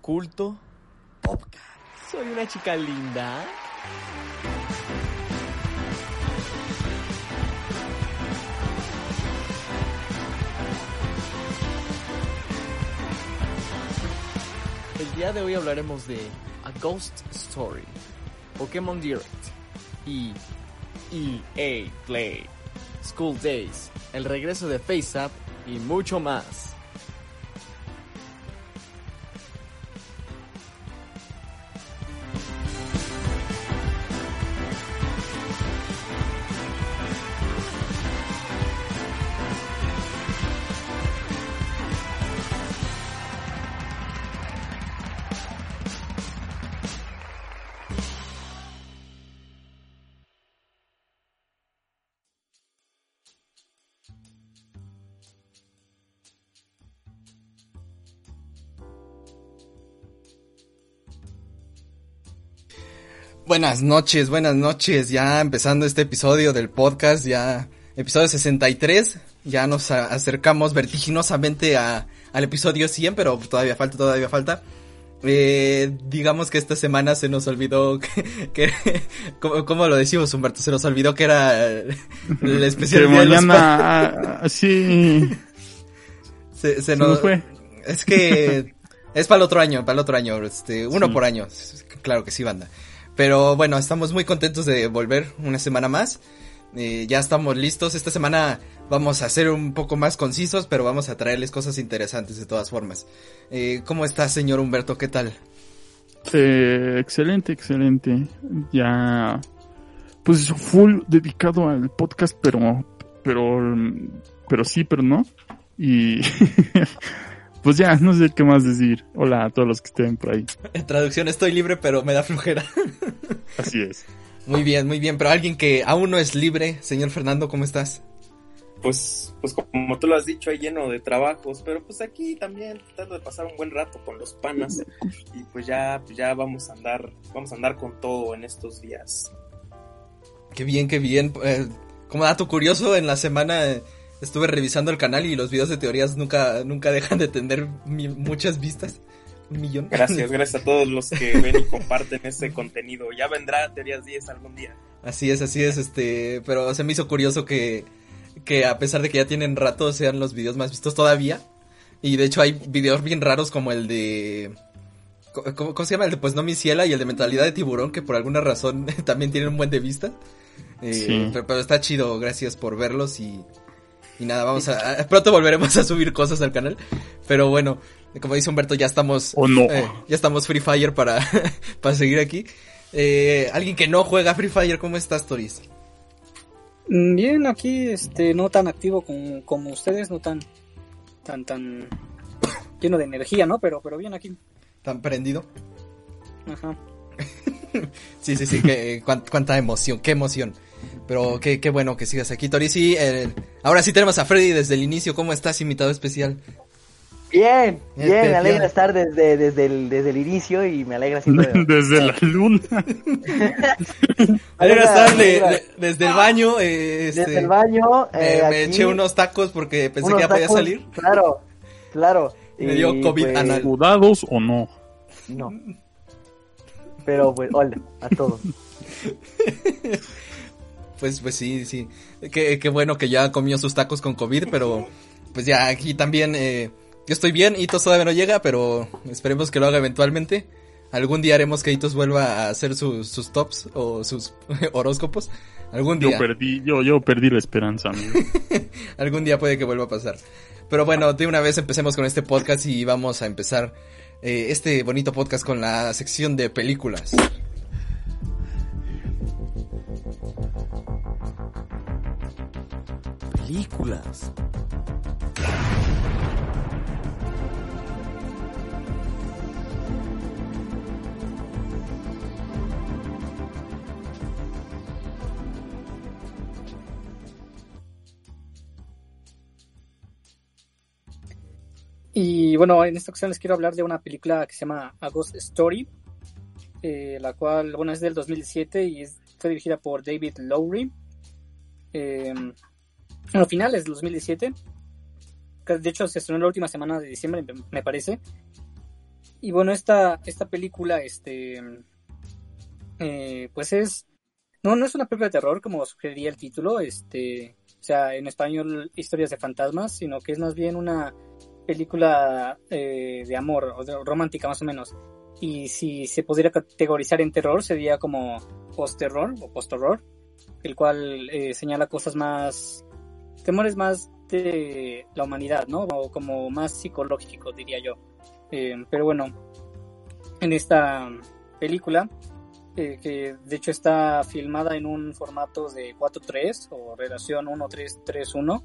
culto podcast. Soy una chica linda. El día de hoy hablaremos de A Ghost Story, Pokémon Direct y EA Play, School Days, el regreso de FaceApp y mucho más. Buenas noches, buenas noches. Ya empezando este episodio del podcast, ya episodio 63. Ya nos acercamos vertiginosamente a, al episodio 100, pero todavía falta, todavía falta. Eh, digamos que esta semana se nos olvidó que, que ¿cómo, lo decimos Humberto? Se nos olvidó que era el especial de mañana, sí. Se, se, nos, fue. Es que es para el otro año, para el otro año, este, uno por año. Claro que sí, banda. Pero bueno, estamos muy contentos de volver una semana más. Eh, ya estamos listos. Esta semana vamos a ser un poco más concisos, pero vamos a traerles cosas interesantes de todas formas. Eh, ¿Cómo está, señor Humberto? ¿Qué tal? Eh, excelente, excelente. Ya, pues full dedicado al podcast, pero, pero, pero sí, pero no. Y pues ya, no sé qué más decir. Hola a todos los que estén por ahí. En traducción, estoy libre, pero me da flujera. Así es. Muy bien, muy bien. Pero alguien que aún no es libre, señor Fernando, ¿cómo estás? Pues, pues como tú lo has dicho, hay lleno de trabajos, pero pues aquí también tratando de pasar un buen rato con los panas y pues ya, pues ya vamos a andar, vamos a andar con todo en estos días. Qué bien, qué bien. Eh, como dato curioso, en la semana eh, estuve revisando el canal y los videos de teorías nunca, nunca dejan de tener muchas vistas. Un millón. Gracias, gracias a todos los que ven y comparten este contenido. Ya vendrá Teorías 10 algún día. Así es, así es, este, pero se me hizo curioso que, que a pesar de que ya tienen rato sean los videos más vistos todavía. Y de hecho hay videos bien raros como el de... ¿Cómo, se llama? El de Pues no mi ciela y el de Mentalidad de Tiburón que por alguna razón también tienen un buen de vista. Eh, pero, está chido, gracias por verlos y, y nada, vamos a, pronto volveremos a subir cosas al canal. Pero bueno, como dice Humberto, ya estamos. O no. Eh, ya estamos Free Fire para, para seguir aquí. Eh, alguien que no juega Free Fire, ¿cómo estás, Toris? Mm, bien, aquí, este, no tan activo como, como ustedes, no tan, tan, tan lleno de energía, ¿no? Pero, pero bien aquí. ¿Tan prendido? Ajá. sí, sí, sí, que, cuánta emoción, qué emoción. Pero qué, qué bueno que sigas aquí, Tori. Sí, eh, ahora sí tenemos a Freddy desde el inicio. ¿Cómo estás, invitado especial? Bien, bien, me alegra estar desde, desde, el, desde el inicio y me alegra siempre. Desde la luna. me alegra estar desde el baño. Eh, este, desde el baño. Eh, me eché unos tacos porque pensé que ya podía salir. Claro, claro. me dio COVID pues, anal. ¿Mudados o no? No. Pero pues, hola a todos. pues, pues sí, sí. Qué, qué bueno que ya comió sus tacos con COVID, pero pues ya aquí también eh, yo estoy bien, Hitos todavía no llega, pero esperemos que lo haga eventualmente. Algún día haremos que Hitos vuelva a hacer sus, sus tops o sus horóscopos. Algún día. Yo perdí, yo, yo perdí la esperanza, amigo. Algún día puede que vuelva a pasar. Pero bueno, de una vez empecemos con este podcast y vamos a empezar eh, este bonito podcast con la sección de películas. Y bueno, en esta ocasión les quiero hablar de una película que se llama A Ghost Story, eh, la cual, bueno, es del 2007 y fue dirigida por David Lowry. Eh, a finales del 2017. De hecho, se estrenó la última semana de diciembre, me parece. y bueno, esta, esta película, este, eh, pues es, no, no es una película de terror como sugeriría el título, este, o sea, en español historias de fantasmas, sino que es más bien una película eh, de amor, o romántica más o menos. Y si se pudiera categorizar en terror, sería como post-terror o post-horror, el cual eh, señala cosas más, temores más de la humanidad, ¿no? O como más psicológico, diría yo. Eh, pero bueno, en esta película, eh, que de hecho está filmada en un formato de 4.3 o relación 1.3.3.1,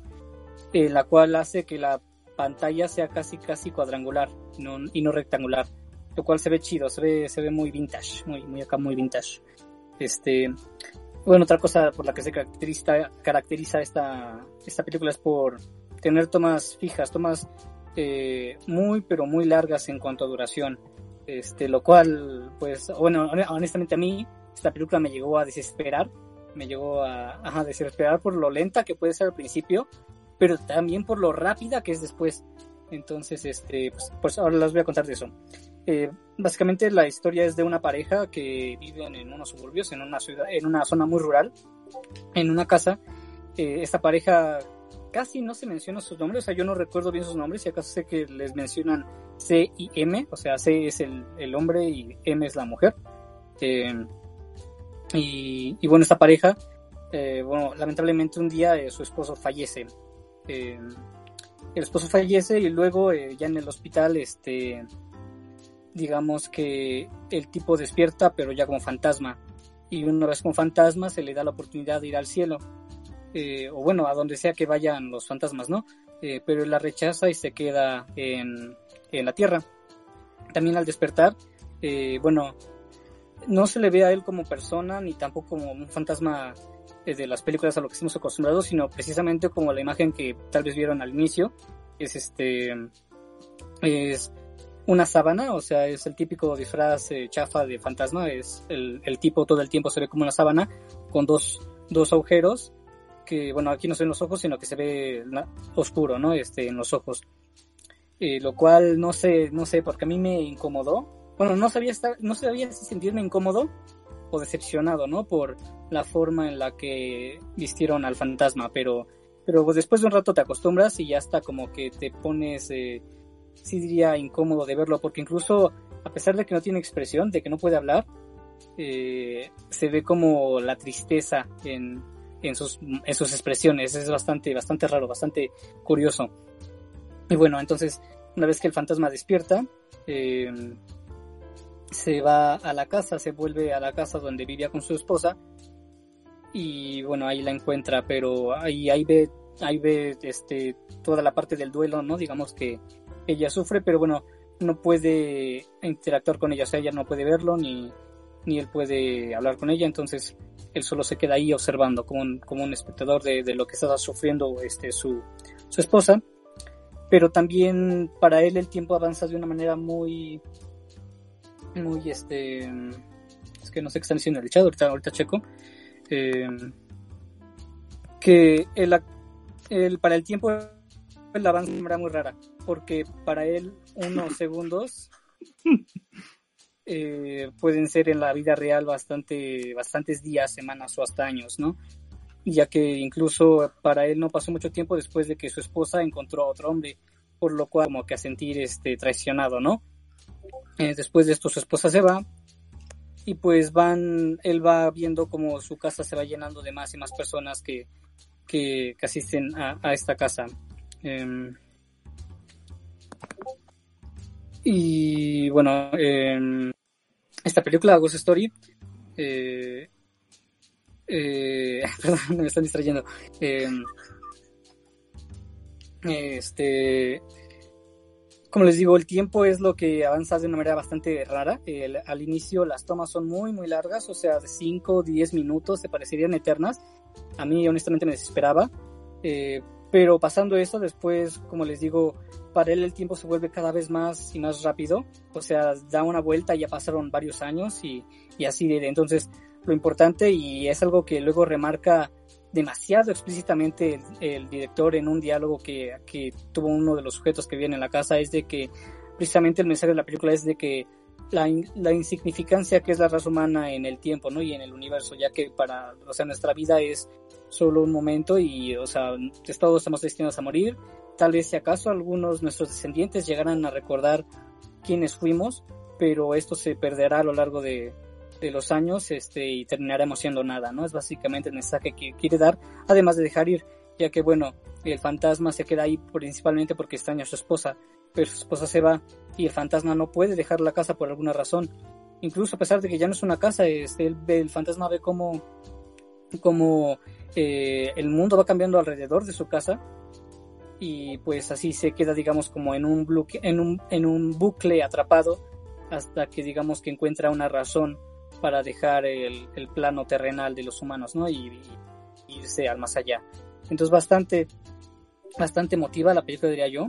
en la cual hace que la pantalla sea casi casi cuadrangular y no rectangular, lo cual se ve chido, se ve, se ve muy vintage, muy, muy acá muy vintage. Este, bueno, otra cosa por la que se caracteriza, caracteriza esta, esta película es por tener tomas fijas, tomas eh, muy pero muy largas en cuanto a duración. Este, lo cual, pues, bueno, honestamente a mí esta película me llegó a desesperar, me llegó a, a desesperar por lo lenta que puede ser al principio, pero también por lo rápida que es después. Entonces, este, pues, pues ahora les voy a contar de eso. Eh, básicamente la historia es de una pareja que viven en unos suburbios, en una ciudad, en una zona muy rural, en una casa. Eh, esta pareja casi no se menciona sus nombres, o sea, yo no recuerdo bien sus nombres, y acaso sé que les mencionan C y M, o sea, C es el, el hombre y M es la mujer. Eh, y, bueno, esta pareja, bueno, lamentablemente un día su esposo fallece. el esposo fallece y luego ya en el hospital, este, digamos que el tipo despierta, pero ya como fantasma. Y una vez como fantasma se le da la oportunidad de ir al cielo eh, o bueno, a donde sea que vayan los fantasmas, ¿no? Eh, pero él la rechaza y se queda en, en la tierra. También al despertar, eh, bueno, no se le ve a él como persona ni tampoco como un fantasma de las películas a lo que estamos acostumbrados, sino precisamente como la imagen que tal vez vieron al inicio, es este, es una sábana, o sea, es el típico disfraz chafa de fantasma, es el, el, tipo todo el tiempo se ve como una sábana con dos, dos agujeros que, bueno, aquí no se ven los ojos, sino que se ve oscuro, ¿no? Este, en los ojos. Eh, lo cual no sé, no sé, porque a mí me incomodó. Bueno, no sabía estar, no sabía si sentirme incómodo o decepcionado, ¿no? Por la forma en la que vistieron al fantasma, pero, pero después de un rato te acostumbras y ya está como que te pones, eh, sí diría incómodo de verlo, porque incluso a pesar de que no tiene expresión, de que no puede hablar, eh, se ve como la tristeza en, en sus, en sus expresiones. Es bastante, bastante raro, bastante curioso. Y bueno, entonces, una vez que el fantasma despierta, eh, se va a la casa, se vuelve a la casa donde vivía con su esposa. Y bueno, ahí la encuentra, pero ahí, ahí ve, ahí ve este, toda la parte del duelo, ¿no? Digamos que ella sufre, pero bueno, no puede interactuar con ella, o sea, ella no puede verlo ni, ni él puede hablar con ella, entonces él solo se queda ahí observando como un, como un espectador de, de, lo que está sufriendo este, su, su esposa. Pero también para él el tiempo avanza de una manera muy, muy, este, es que no sé qué están diciendo en el chat, ahorita, ahorita checo, eh, que el, el, para el tiempo el avanza de una manera muy rara, porque para él unos segundos eh, pueden ser en la vida real bastante, bastantes días, semanas o hasta años, ¿no? Ya que incluso para él no pasó mucho tiempo después de que su esposa encontró a otro hombre, por lo cual como que a sentir este traicionado, ¿no? Eh, después de esto su esposa se va y pues van, él va viendo como su casa se va llenando de más y más personas que, que, asisten a, a, esta casa. Eh, y bueno, eh, esta película, Ghost Story, eh, eh, perdón, me están distrayendo. Eh, este, como les digo, el tiempo es lo que avanza de una manera bastante rara. Al inicio las tomas son muy, muy largas, o sea, de 5 o 10 minutos, se parecerían eternas. A mí honestamente me desesperaba. Eh, pero pasando eso, después, como les digo, para él el tiempo se vuelve cada vez más y más rápido, o sea, da una vuelta, ya pasaron varios años y, y así de entonces lo importante y es algo que luego remarca demasiado explícitamente el, director en un diálogo que, que, tuvo uno de los sujetos que viene en la casa es de que precisamente el mensaje de la película es de que la, la, insignificancia que es la raza humana en el tiempo, ¿no? Y en el universo, ya que para, o sea, nuestra vida es solo un momento y, o sea, todos estamos destinados a morir. Tal vez si acaso algunos nuestros descendientes llegaran a recordar quiénes fuimos, pero esto se perderá a lo largo de, de los años este, y terminaremos siendo nada, ¿no? Es básicamente el mensaje que quiere dar, además de dejar ir, ya que, bueno, el fantasma se queda ahí principalmente porque extraña a su esposa, pero su esposa se va y el fantasma no puede dejar la casa por alguna razón. Incluso a pesar de que ya no es una casa, este, el, el fantasma ve cómo, cómo eh, el mundo va cambiando alrededor de su casa y pues así se queda digamos como en un, bucle, en un, en un bucle atrapado hasta que digamos que encuentra una razón para dejar el, el plano terrenal de los humanos, ¿no? Y, y, irse al más allá. Entonces bastante, bastante emotiva la película diría yo.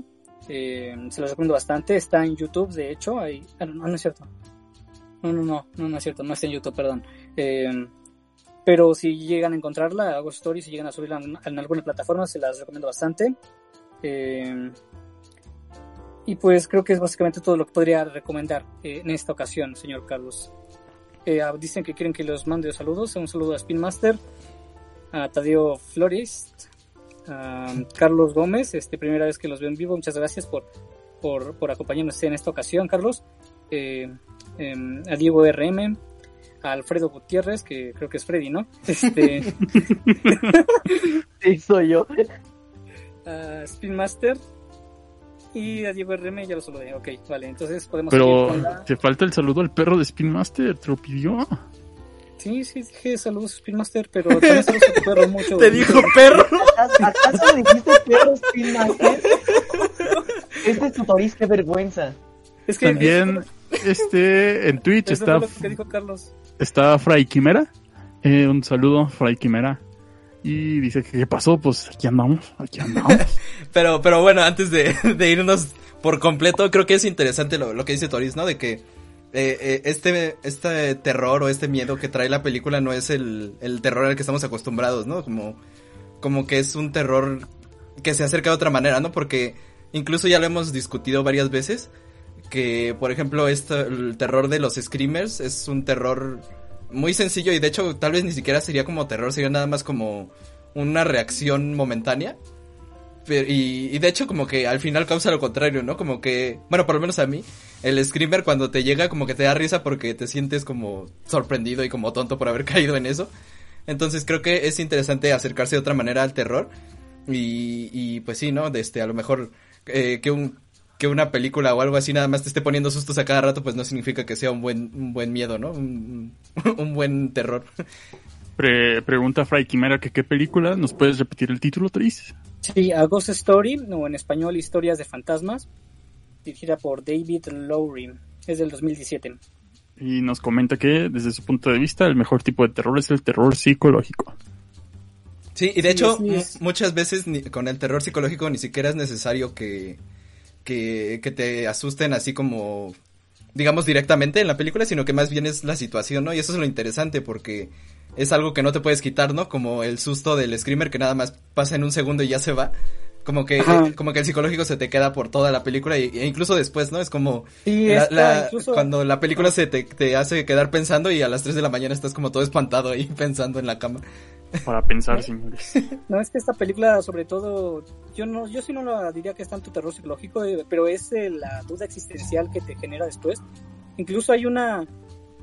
Eh, se los recomiendo bastante. Está en YouTube, de hecho. Ahí, ah, no, no es cierto. No, no, no, no, no es cierto. No está en YouTube, perdón. Eh, pero si llegan a encontrarla, hago stories, si llegan a subirla en, en alguna plataforma, se las recomiendo bastante. Eh, y pues creo que es básicamente todo lo que podría recomendar eh, en esta ocasión, señor Carlos. Eh, dicen que quieren que los mande saludos. Un saludo a Spin Master, a Tadeo Flores, a Carlos Gómez, este primera vez que los veo en vivo. Muchas gracias por, por, por acompañarnos en esta ocasión, Carlos. Eh, em, a Diego RM, a Alfredo Gutiérrez, que creo que es Freddy, ¿no? Este... sí, soy yo. A Spin Master, y a Diego RM ya lo saludé. Ok, vale, entonces podemos Pero la... te falta el saludo al perro de Spin Master, te lo pidió. Sí, sí, dije saludos Spin Master, pero también saludos a tu perro mucho. ¿Te dijo perro? ¿Acaso dijiste perro Spin Master? Este es tu Toris, qué vergüenza. Es que también, este, en Twitch Eso está... Fue lo que dijo Carlos. Está Fray Quimera. Eh, un saludo, Fray Quimera. Y dice qué pasó, pues aquí andamos, aquí andamos. pero, pero bueno, antes de, irnos por completo, creo que es interesante lo, lo que dice Toris, ¿no? De que eh, eh, este, este terror o este miedo que trae la película no es el, el terror al que estamos acostumbrados, ¿no? Como, como que es un terror que se acerca de otra manera, ¿no? Porque incluso ya lo hemos discutido varias veces, que por ejemplo este, el terror de los screamers es un terror muy sencillo y de hecho tal vez ni siquiera sería como terror, sería nada más como una reacción momentánea. Pero, y, y, de hecho como que al final causa lo contrario, ¿no? Como que, bueno, por lo menos a mí, el screamer cuando te llega como que te da risa porque te sientes como sorprendido y como tonto por haber caído en eso. Entonces creo que es interesante acercarse de otra manera al terror. Y, y pues sí, ¿no? Este, a lo mejor eh, que un que una película o algo así nada más te esté poniendo sustos a cada rato, pues no significa que sea un buen, un buen miedo, ¿no? Un, un buen terror. Pre pregunta Fray Quimera que qué película, ¿nos puedes repetir el título, Tris? Sí, A Ghost Story, o en español Historias de Fantasmas, dirigida por David Lowry, es del 2017. Y nos comenta que, desde su punto de vista, el mejor tipo de terror es el terror psicológico. Sí, y de hecho, muchas veces ni, con el terror psicológico ni siquiera es necesario que, que, que te asusten así como, digamos, directamente en la película, sino que más bien es la situación, ¿no? Y eso es lo interesante porque es algo que no te puedes quitar, ¿no? Como el susto del screamer que nada más pasa en un segundo y ya se va. Como que, eh, como que el psicológico se te queda por toda la película y, e incluso después, ¿no? Es como sí, la, está, la, incluso... cuando la película se te, te, hace quedar pensando y a las 3 de la mañana estás como todo espantado ahí pensando en la cama. Para pensar, señores. No, es que esta película, sobre todo, yo no, yo sí no la diría que es tanto terror psicológico, eh, pero es eh, la duda existencial que te genera después. Incluso hay una,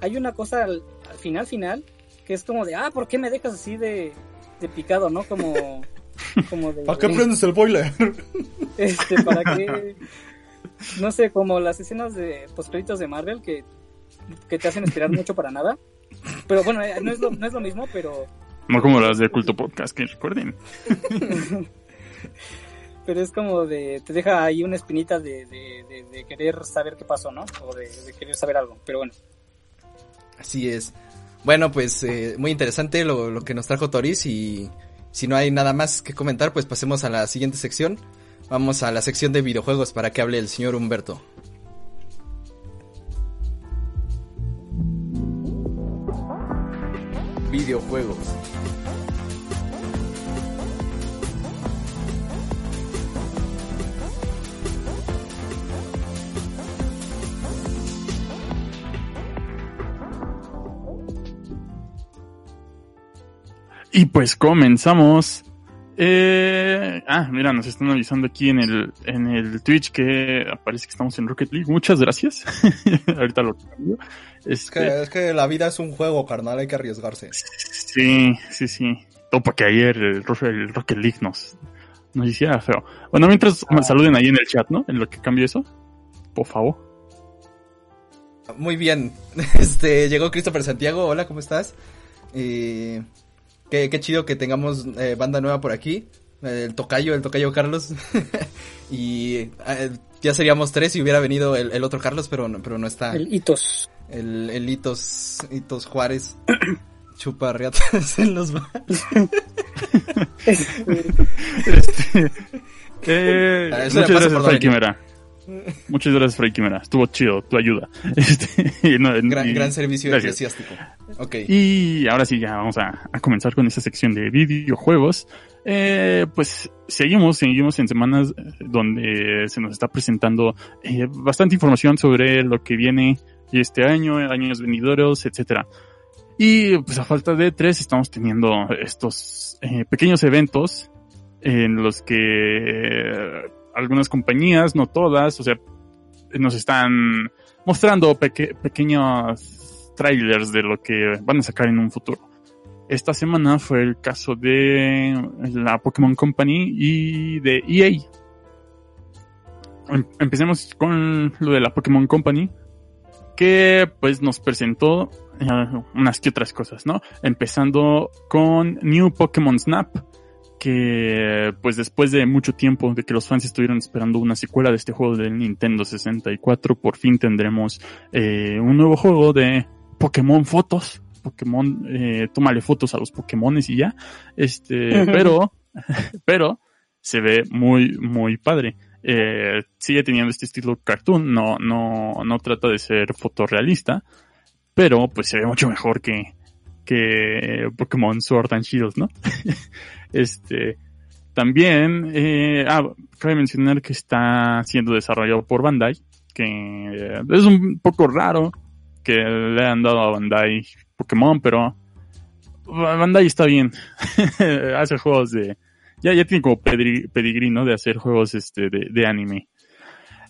hay una cosa al, al final, final, que es como de, ah, ¿por qué me dejas así de, de picado, no? Como, como de... ¿Para qué prendes el boiler? Este, para qué... No sé, como las escenas de postcréditos de Marvel que, que te hacen esperar mucho para nada. Pero bueno, no es lo, no es lo mismo, pero... No como las de Culto Podcast, que recuerden. pero es como de, te deja ahí una espinita de, de, de, de querer saber qué pasó, ¿no? O de, querer saber algo, pero bueno. Así es. Bueno, pues eh, muy interesante lo, lo, que nos trajo Toris y si no hay nada más que comentar, pues pasemos a la siguiente sección. Vamos a la sección de videojuegos para que hable el señor Humberto. Videojuegos. Y pues comenzamos. Eh, ah, mira, nos están avisando aquí en el, en el Twitch que aparece que estamos en Rocket League. Muchas gracias. Ahorita lo cambio. Es que, Este, es que la vida es un juego, carnal, hay que arriesgarse. sí, sí, sí. Todo porque ayer el, el Rocket League nos, nos hiciera feo. Bueno, mientras me saluden ahí en el chat, ¿no? En lo que cambio eso. Por favor. Muy bien. Este, llegó Christopher Santiago. Hola, ¿cómo estás? Eh, qué, qué chido que tengamos eh, banda nueva por aquí. El tocayo, el tocayo Carlos. y eh, ya seríamos tres si hubiera venido el, el otro Carlos, pero no, pero no está. El Hitos. El, el Hitos, Hitos Juárez. Chupa riatas en los bares. Este, eh, Ah, muchas gracias. Muchas gracias, Fray Quimera. Estuvo chido tu ayuda. Este, no, Gran, y- gran servicio gracias. eclesiástico. Ok. Y ahora sí, ya vamos a, a comenzar con esta sección de videojuegos. Eh, pues seguimos, seguimos en semanas eh, donde se nos está presentando eh, bastante información sobre lo que viene este año, años venideros, etcétera. Y pues a falta de tres estamos teniendo estos eh, pequeños eventos en los que algunas compañías, no todas, o sea, nos están mostrando peque- pequeños trailers de lo que van a sacar en un futuro. Esta semana fue el caso de la Pokémon Company y de EA. Em- Empecemos con lo de la Pokémon Company, que pues nos presentó eh, unas que otras cosas, ¿no? Empezando con New Pokémon Snap, que pues después de mucho tiempo de que los fans estuvieron esperando una secuela de este juego del Nintendo 64, por fin tendremos eh, un nuevo juego de Pokémon fotos. Pokémon, eh, tómale fotos a los Pokémones y ya. Este, pero, pero se ve muy, muy padre. Eh, sigue teniendo este estilo cartoon, no, no, no trata de ser fotorrealista, pero pues se ve mucho mejor que, que Pokémon Sword and Shield, ¿no? este, también, eh, ah, cabe mencionar que está siendo desarrollado por Bandai, que eh, es un poco raro que le han dado a Bandai Pokémon, pero Bandai está bien. Hace juegos de, ya, ya tiene como pedigrí, ¿no? De hacer juegos, este, de, de anime.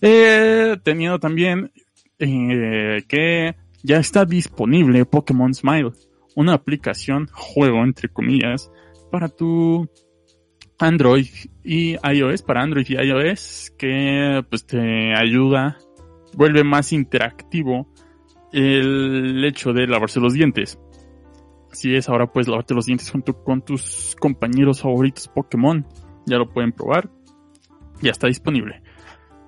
Eh, teniendo también, eh, que ya está disponible Pokémon Smile, una aplicación, juego entre comillas, para tu Android y iOS, para Android y iOS, que pues te ayuda, vuelve más interactivo el hecho de lavarse los dientes. Si es ahora puedes lavarte los dientes tu- con tus compañeros favoritos Pokémon, ya lo pueden probar, ya está disponible.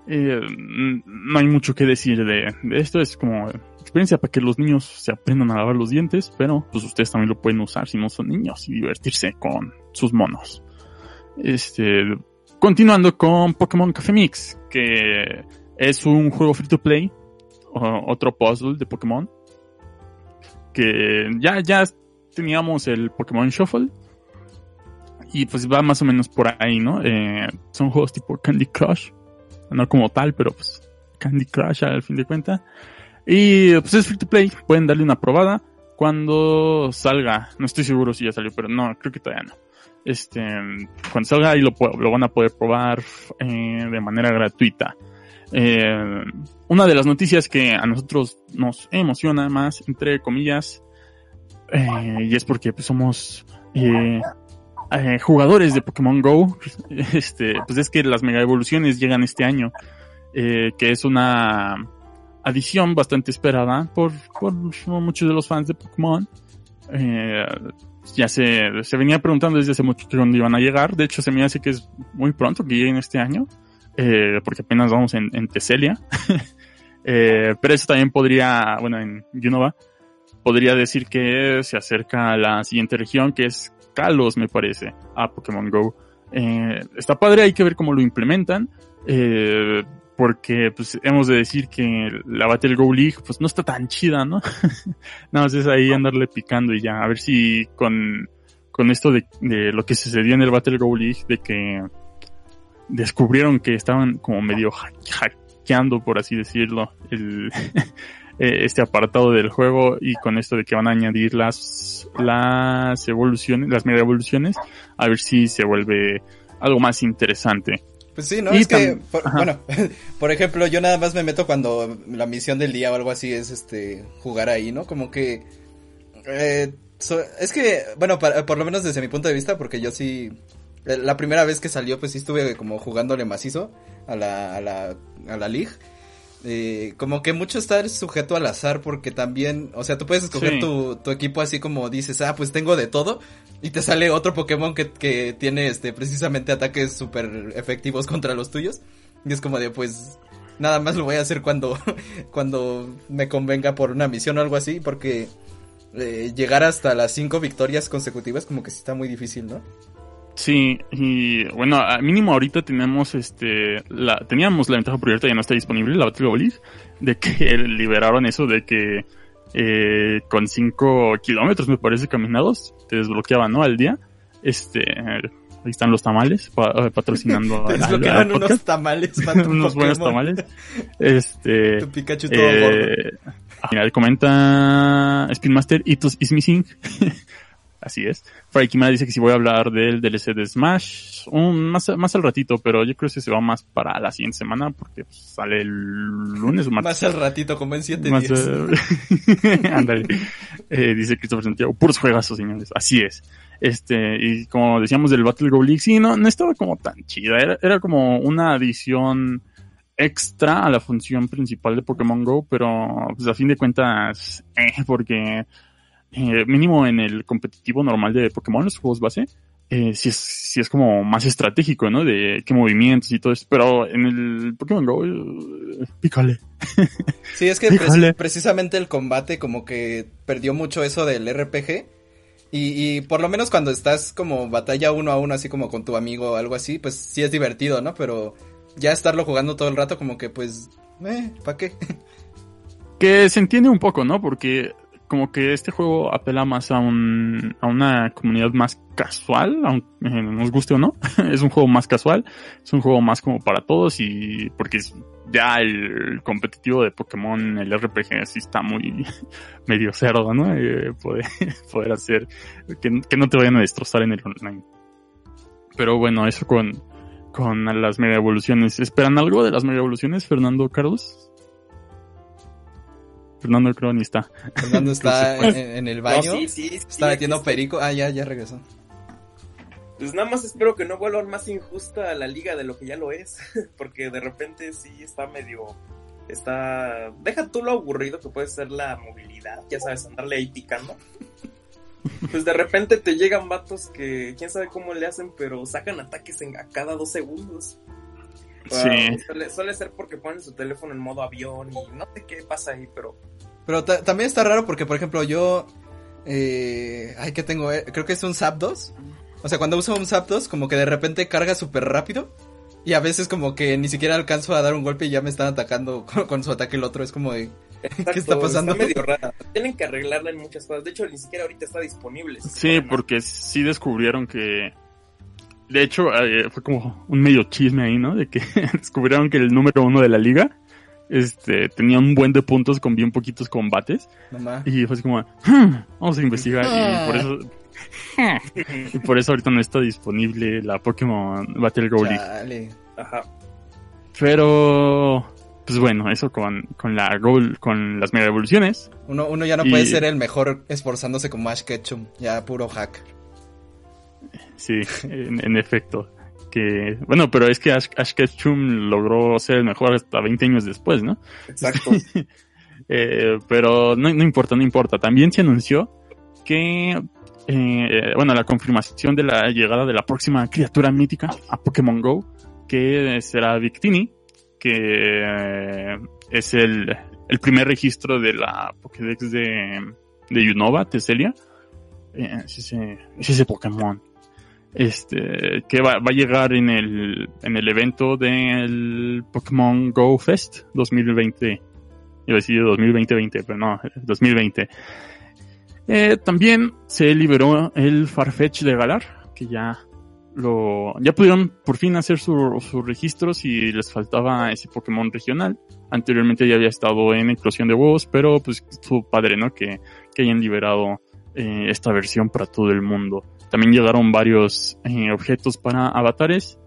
Eh, n- no hay mucho que decir de, esto, es como experiencia para que los niños se aprendan a lavar los dientes, pero pues ustedes también lo pueden usar si no son niños y divertirse con sus monos. Este, continuando con Pokémon Café Mix, que es un juego free to play, otro puzzle de Pokémon, que ya, ya teníamos el Pokémon Shuffle, y pues va más o menos por ahí, ¿no? Eh, son juegos tipo Candy Crush, no como tal, pero pues Candy Crush al fin de cuentas. Y pues es free to play, pueden darle una probada cuando salga. No estoy seguro si ya salió, pero no, creo que todavía no. Este, cuando salga ahí lo, lo van a poder probar eh, de manera gratuita. Eh, una de las noticias que a nosotros nos emociona más, entre comillas, eh, y es porque pues, somos eh, jugadores de Pokémon Go, este, pues es que las mega evoluciones llegan este año, eh, que es una adición bastante esperada por, por muchos de los fans de Pokémon. Eh, ya se, se venía preguntando desde hace mucho cuándo iban a llegar. De hecho, se me hace que es muy pronto que lleguen este año, porque apenas vamos en, en Teselia. pero eso también podría, bueno, en Unova, podría decir que se acerca a la siguiente región, que es Kalos, me parece, a Pokémon Go. Eh, está padre, hay que ver cómo lo implementan. Eh, porque pues hemos de decir que la Battle Go League pues no está tan chida, ¿no? Nada más es ahí andarle picando y ya, a ver si con, con esto de, de lo que sucedió en el Battle Go League, de que descubrieron que estaban como medio hack- hack- hackeando, por así decirlo, el, eh, este apartado del juego y con esto de que van a añadir las, las evoluciones, las mega evoluciones, a ver si se vuelve algo más interesante. Pues sí, ¿no? Y es que, por- bueno, por ejemplo, yo nada más me meto cuando la misión del día o algo así es este jugar ahí, ¿no? Como que eh, so- es que, bueno, para- por lo menos desde mi punto de vista, porque yo sí eh, la primera vez que salió pues sí estuve como jugándole macizo a la a la a la league. Eh, como que mucho está sujeto al azar porque también, o sea, tú puedes escoger Sí. tu, tu equipo así como dices, ah, pues tengo de todo y te sale otro Pokémon que, que tiene este precisamente ataques súper efectivos contra los tuyos y es como de pues nada más lo voy a hacer cuando cuando me convenga por una misión o algo así porque eh, llegar hasta las cinco victorias consecutivas como que sí está muy difícil, ¿no? Sí, y bueno, a mínimo ahorita tenemos este, la, teníamos la ventaja porque ahorita ya no está disponible la Battle League, de que liberaron eso de que eh, con 5 kilómetros me parece caminados te desbloqueaban, ¿no? Al día. Este, ahí están los tamales pa- eh, patrocinando Te al- al- desbloqueaban al unos podcast. tamales para tu unos buenos tamales. Este, Tu Pikachu todo gordo. eh, mira, comenta Spin Master Itos is missing. Así es. Fray Kimura dice que si voy a hablar del DLC de Smash, un, más, más al ratito, pero yo creo que se va más para la siguiente semana porque pues, sale el lunes o martes. Más al ratito, como en siete Más, días. Ándale. Eh, dice Christopher Santiago, puros juegazos, señores. Así es. Este, y como decíamos del Battle Go League, sí, no, no estaba como tan chida. Era, era como una adición extra a la función principal de Pokémon Go, pero pues a fin de cuentas, eh, porque eh, mínimo en el competitivo normal de Pokémon, los juegos base, eh, sí es, sí es como más estratégico, ¿no? De qué movimientos y todo eso, pero en el Pokémon Go, eh, pícale. Sí, es que precisamente el combate como que perdió mucho eso del RPG. Y, y por lo menos cuando estás como batalla uno a uno, así como con tu amigo o algo así, pues sí es divertido, ¿no? Pero ya estarlo jugando todo el rato como que pues, eh, ¿para qué? Que se entiende un poco, ¿no? Porque como que este juego apela más a un a una comunidad más casual, aunque eh, nos guste o no. es un juego más casual, es un juego más como para todos y porque es ya el competitivo de Pokémon, el RPG sí está muy medio cerdo, ¿no? Eh, poder, poder hacer que, que no te vayan a destrozar en el online. Pero bueno, eso con con las mega evoluciones. ¿Esperan algo de las mega evoluciones, Fernando Carlos? Fernando creo ni está. Fernando está en, en el baño, No, sí, sí, sí, está metiendo perico. Ah, ya, ya regresó. Pues nada más espero que no vuelvan más injusta la liga de lo que ya lo es. Porque de repente sí está medio. Está. Deja tú lo aburrido que puede ser la movilidad. Ya sabes, andarle ahí picando. Pues de repente te llegan vatos que quién sabe cómo le hacen, pero sacan ataques en, a cada dos segundos. Sí. Suele ser porque ponen su teléfono en modo avión y no sé qué pasa ahí, pero Pero ta- también está raro porque, por ejemplo, yo... Eh, ay, ¿qué tengo? Eh, creo que es un Zapdos. O sea, cuando uso un Zapdos, como que de repente carga súper rápido. Y a veces como que ni siquiera alcanzo a dar un golpe y ya me están atacando con, con su ataque el otro. Es como de... ¿Qué está pasando? Está medio rara. Tienen que arreglarla en muchas cosas. De hecho, ni siquiera ahorita está disponible. Sí, porque sí descubrieron que. De hecho, eh, fue como un medio chisme ahí, ¿no? De que descubrieron que el número uno de la liga este, tenía un buen de puntos con bien poquitos combates. Mamá. Y fue así como, "Hmm, vamos a investigar. Y por eso. y por eso ahorita no está disponible la Pokémon Battle Go League. Ajá. Pero. Pues bueno, eso con, con la Gold, con las mega evoluciones. Uno, uno ya no Y- puede ser el mejor esforzándose como Ash Ketchum. Ya puro hack. Sí, en, en efecto. Que, bueno, pero es que Ash, Ash Ketchum logró ser el mejor hasta 20 años después, ¿no? Exacto. Eh, pero no, no importa, no importa. También se anunció que, eh, bueno, la confirmación de la llegada de la próxima criatura mítica a Pokémon Go, que será Victini, que eh, es el, el primer registro de la Pokédex de, de Unova, Teselia. Eh, es, ese, es ese Pokémon. Este, que va, va a llegar en el, en el evento del Pokémon Go Fest 2020 iba a decir 2020, pero no, 2020. Eh, también se liberó el Farfetch de Galar, que ya lo, ya pudieron por fin hacer sus registros y les faltaba ese Pokémon regional. Anteriormente ya había estado en eclosión de huevos, pero pues estuvo padre, ¿no? Que, que hayan liberado eh, esta versión para todo el mundo. También llegaron varios eh, objetos para avatares.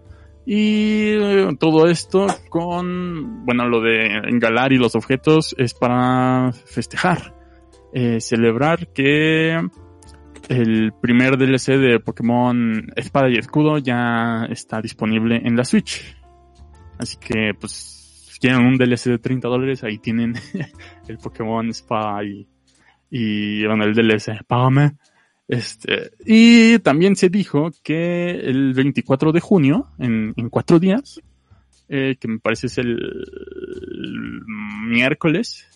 Y eh, todo esto con, bueno, lo de engalar y los objetos es para festejar, eh, celebrar que el primer DLC de Pokémon Espada y Escudo ya está disponible en la Switch. Así que, pues, si quieren un DLC de 30 dólares, ahí tienen el Pokémon Espada y, y bueno, el DLC. Págame. Este, y también se dijo que el 24 de junio, en, en cuatro días, eh, que me parece es el, miércoles,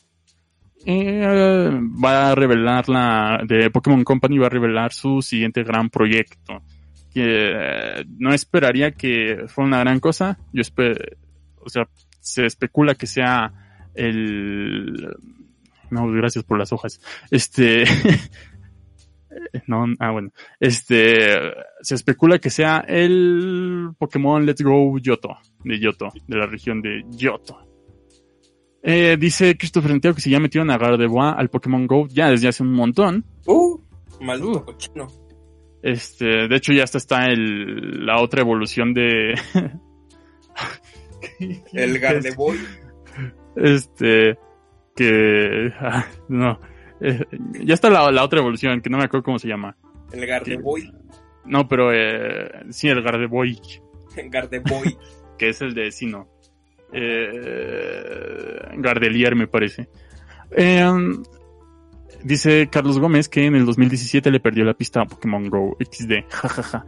eh, va a revelar la, de Pokémon Company va a revelar su siguiente gran proyecto. Que eh, no esperaría que fuera una gran cosa. Yo espero, o sea, se especula que sea el, no, gracias por las hojas. Este, no, ah, bueno. Este, se especula que sea el Pokémon Let's Go Yoto, de Yoto, de la región de Yoto. Eh, dice Christopher Santiago que si ya metieron a Gardevoir al Pokémon Go ya desde hace un montón. Uh, maldito Uh. cochino. Este, de hecho ya hasta está el, la otra evolución de... El Gardevoir. Este, que, ah, no, Eh, ya está la, la otra evolución, que no me acuerdo cómo se llama. El Gardevoir. No, pero eh, sí, el Gardevoir, Gardevoir. que es el de Sino. Eh, Gardelier, me parece. Eh, dice Carlos Gómez que en el 2017 le perdió la pista a Pokémon Go XD. Jajaja.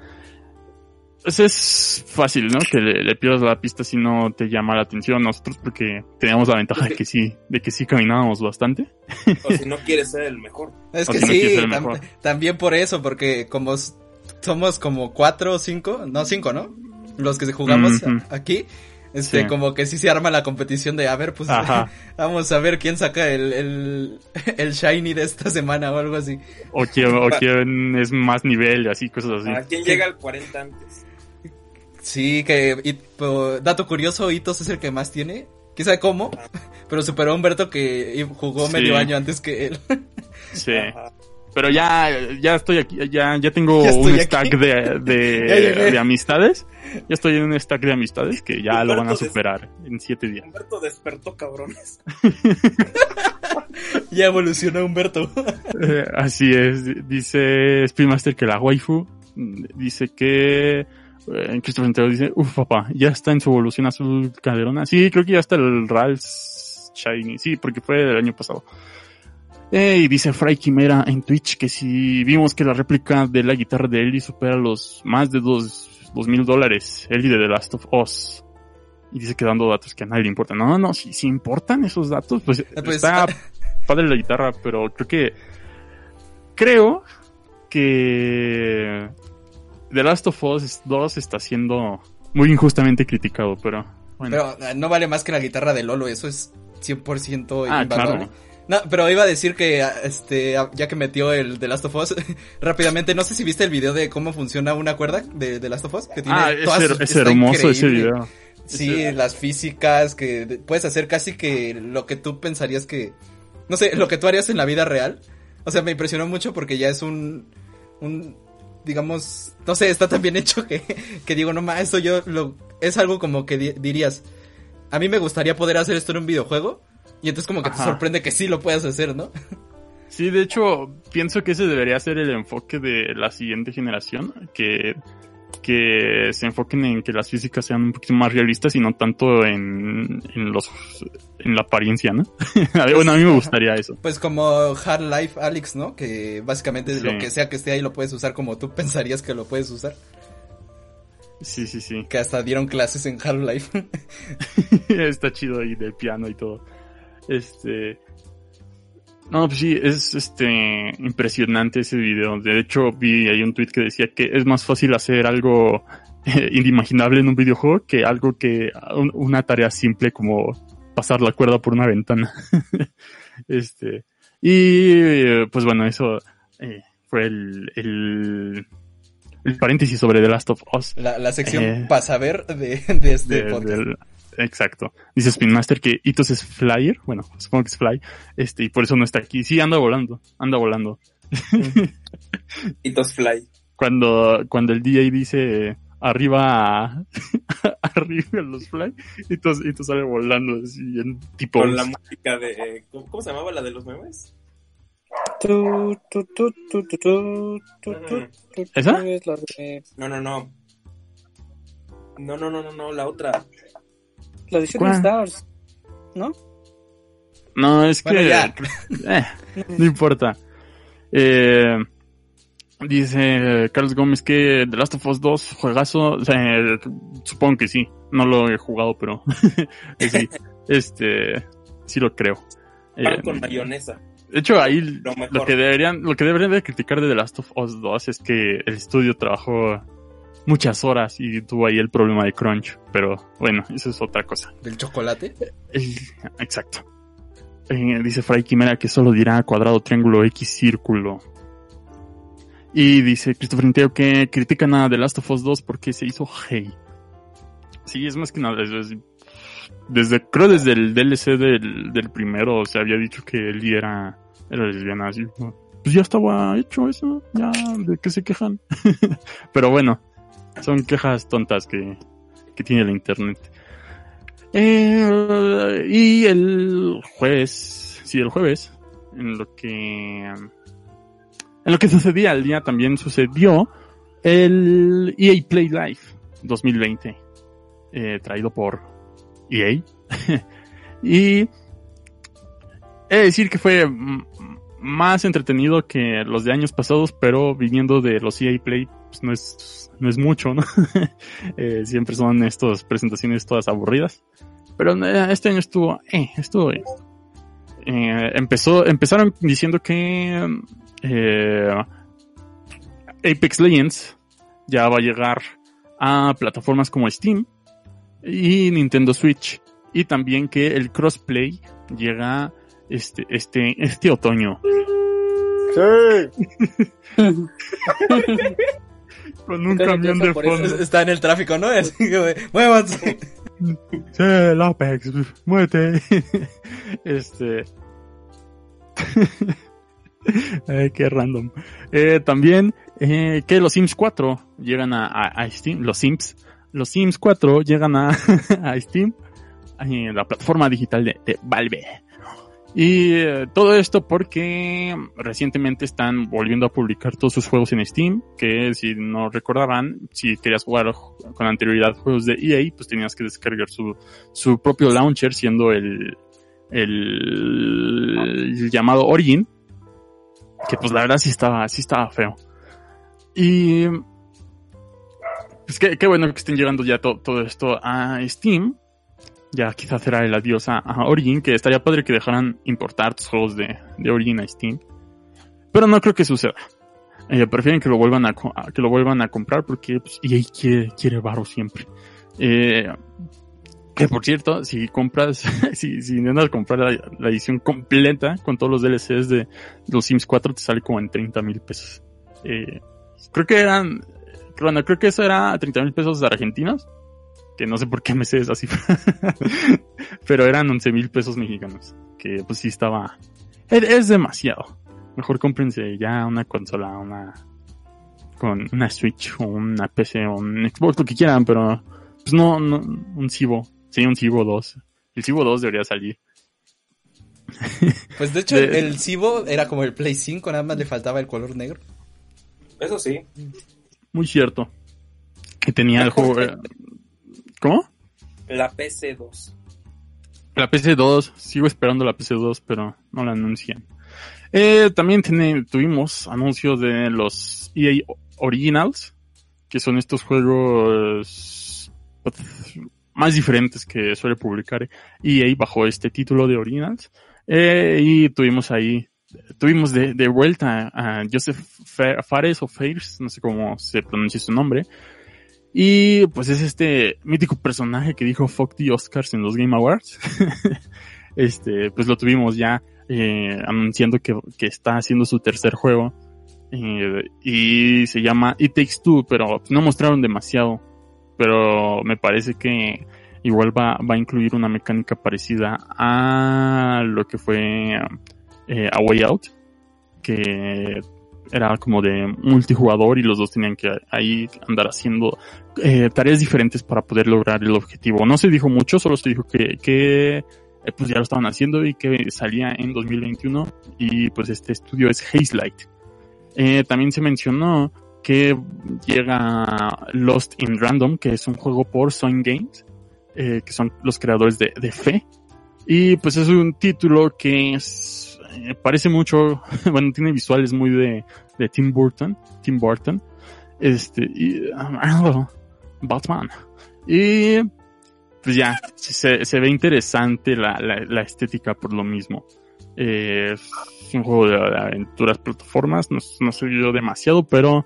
Pues es fácil, ¿no? Que le, le pierdas la pista si no te llama la atención. Nosotros porque teníamos la ventaja de que sí, de que sí caminábamos bastante. o si no quieres ser el mejor. Es que si sí, tam- mejor. también por eso, porque como somos como cuatro o cinco, no cinco, ¿no? Los que jugamos aquí, este, Sí. como que sí se arma la competición de, a ver, pues, Ajá. vamos a ver quién saca el, el, el shiny de esta semana o algo así. O quién, o quién es más nivel y así, cosas así. ¿A quién llega al 40 antes? Sí, que, y, po- dato curioso, Itos es el que más tiene, quién sabe cómo, pero superó a Humberto que jugó Sí. medio año antes que él. Sí. Pero ya, ya estoy aquí, ya, ya tengo Ya un aquí. stack de, de, de amistades. Ya estoy en un stack de amistades que ya lo van a superar en siete días. Humberto despertó, cabrones. ya evolucionó Humberto. Eh, así es, dice Speedmaster que la waifu, mm, dice que, eh, Christopher Santiago dice, uff papá, ya está en su evolución azul caderona. Sí, creo que ya está el Rals Shiny, sí, porque fue el año pasado. Eh, y dice Fry Quimera en Twitch que si vimos que la réplica de la guitarra de Ellie supera los más de dos, dos mil dólares, Ellie de The Last of Us. Y dice que dando datos que a nadie le importan. No, no, si, si importan esos datos, pues, Pues, está padre la guitarra, pero creo que creo que The Last of Us 2 está siendo muy injustamente criticado, pero bueno. Pero eh, no vale más que la guitarra de Lolo, eso es 100% ah, claro. No, pero iba a decir que, ah, este, ah, ya que metió el The Last of Us, rápidamente, no sé si viste el video de cómo funciona una cuerda de The Last of Us, que tiene Ah, es, todas- es está hermoso ese video. Sí, las físicas, que de- puedes hacer casi que lo que tú pensarías que, no sé, lo que tú harías en la vida real. O sea, me impresionó mucho porque ya es un, un, digamos, no sé, está tan bien hecho que, que digo, no más, esto yo lo, es algo como que di- dirías, a mí me gustaría poder hacer esto en un videojuego. Y entonces como que te sorprende que sí lo puedas hacer, ¿no? Sí, de hecho, pienso que ese debería ser el enfoque de la siguiente generación, que, que se enfoquen en que las físicas sean un poquito más realistas y no tanto en, en los, en la apariencia, ¿no? bueno, a mí me gustaría eso. Pues como Hard Life Alex, ¿no? Que básicamente Sí. lo que sea que esté ahí lo puedes usar como tú pensarías que lo puedes usar. Sí, sí, sí. Que hasta dieron clases en Hard Life. Está chido ahí del piano y todo. Este. No, pues sí, es este impresionante ese video. De hecho, vi ahí un tweet que decía que es más fácil hacer algo eh, inimaginable en un videojuego que algo que un- una tarea simple como pasar la cuerda por una ventana. este. Y eh, pues bueno, eso eh, fue el, el el paréntesis sobre The Last of Us. La, la sección Eh. para saber de, de este de- podcast. del- Exacto. Dice Spinmaster que Itos es flyer, bueno, supongo que es fly, este, y por eso no está aquí. Sí, anda volando, anda volando. Itos fly. Cuando, cuando el DJ dice arriba, arriba los fly, Itos, Itos sale volando así en tipo. Con la música de, ¿cómo se llamaba la de los memes? ¿Esa? No, no, no. No, no, no, no, no, la otra la de Shooting. Stars. ¿No? No, es Bueno, que. ya. eh, no importa. Eh, dice Carlos Gómez que The Last of Us 2, juegazo. O sea, eh, supongo que sí. No lo he jugado, pero eh, sí. Este, sí lo creo. Eh, con mayonesa. de hecho, ahí Lo que deberían, lo que deberían de criticar de The Last of Us 2 es que el estudio trabajó muchas horas y tuvo ahí el problema de crunch. Pero bueno, eso es otra cosa. Del chocolate. El- exacto. Eh, dice Fray Quimera que solo dirá cuadrado, triángulo, X, círculo. Y dice Christopher Inteo que critican a The Last of Us 2 porque se hizo hey. Sí, es más que nada. es- es- desde, creo desde el DLC del, del primero se había dicho que Ellie era, era lesbiana. Así, pues ya estaba hecho eso. Ya, ¿de qué se quejan? Pero bueno, son quejas tontas que, que tiene la internet. Eh, y el jueves, sí, el jueves, en lo que, en lo que sucedía el día también sucedió el EA Play Live 2020, eh, traído por EA. y he de decir que fue más entretenido que los de años pasados, pero viniendo de los EA Play, pues no es, no es mucho, ¿no? Eh, siempre son estas presentaciones todas aburridas. Pero eh, este año estuvo, eh, estuvo bien. Eh, empezó, empezaron diciendo que eh, Apex Legends ya va a llegar a plataformas como Steam y Nintendo Switch. Y también que el crossplay llega este, este, este otoño. Con un camión de eso. fondo. Está en el tráfico, ¿no? Así que, muévanse. Sí, el Apex, muévete. Este. Ay, qué random. Eh, también eh, que los Sims 4 llegan a, a- a Steam. Los Sims. Los Sims 4 llegan a, a Steam. En la plataforma digital de, de Valve. Y eh, todo esto porque recientemente están volviendo a publicar todos sus juegos en Steam, que si no recordaban, si querías jugar con anterioridad juegos de EA, pues tenías que descargar su, su propio launcher siendo el, el, el llamado Origin, que pues la verdad sí estaba, sí estaba feo. Y pues qué, qué bueno que estén llegando ya to- todo esto a Steam. Ya quizás será el adiós a, Origin, que estaría padre que dejaran importar tus juegos de, de Origin a Steam. Pero no creo que suceda. Eh, prefieren que lo vuelvan a, que lo vuelvan a comprar porque pues, EA quiere, quiere varo siempre. Eh, que por cierto, si compras, si, si intentas comprar la, la edición completa con todos los DLCs de los Sims 4 te sale como en 30 mil pesos. Eh, creo que eran, bueno, creo que eso era 30 mil pesos argentinos, que no sé por qué me sé esa cifra, pero eran 11 mil pesos mexicanos, que pues sí estaba, es, es demasiado. Mejor cómprense ya una consola, una, con una Switch o una PC o un Xbox, lo que quieran, pero pues no, no, un Cibo, sí, un Cibo 2. El Cibo 2 debería salir. Pues de hecho, De- el Cibo era como el Play 5, nada más le faltaba el color negro. Eso sí. Muy cierto. Que tenía el juego. ¿Cómo? La PC2. La PC2, sigo esperando la PC2, pero no la anuncian. Eh, también tiene- tuvimos anuncios de los EA Originals, que son estos juegos pues, más diferentes que suele publicar EA bajo este título de Originals. Eh, y tuvimos ahí, tuvimos de, de vuelta a Joseph Fa- Fares o Fares, no sé cómo se pronuncia su nombre. Y pues es este mítico personaje que dijo fuck the Oscars en los Game Awards. este, pues lo tuvimos ya eh, anunciando que, que está haciendo su tercer juego. eh, y se llama It Takes Two, pero no mostraron demasiado. Pero me parece que igual va, va a incluir una mecánica parecida a lo que fue eh, A Way Out, que era como de multijugador y los dos tenían que ahí andar haciendo eh, tareas diferentes para poder lograr el objetivo. No se dijo mucho, solo se dijo que, que eh, pues ya lo estaban haciendo y que salía en 2021 y pues este estudio es Hazelight. Eh, también se mencionó que llega Lost in Random, que es un juego por Soin Games, eh, que son los creadores de, de Fe. Y pues es un título que es, eh, parece mucho, bueno, tiene visuales muy de, de Tim Burton, Tim Burton, este, y, ah, Batman. Y pues ya, se, se ve interesante la, la, estética por lo mismo. Eh, es un juego de, aventuras, plataformas, no, no se vio demasiado, pero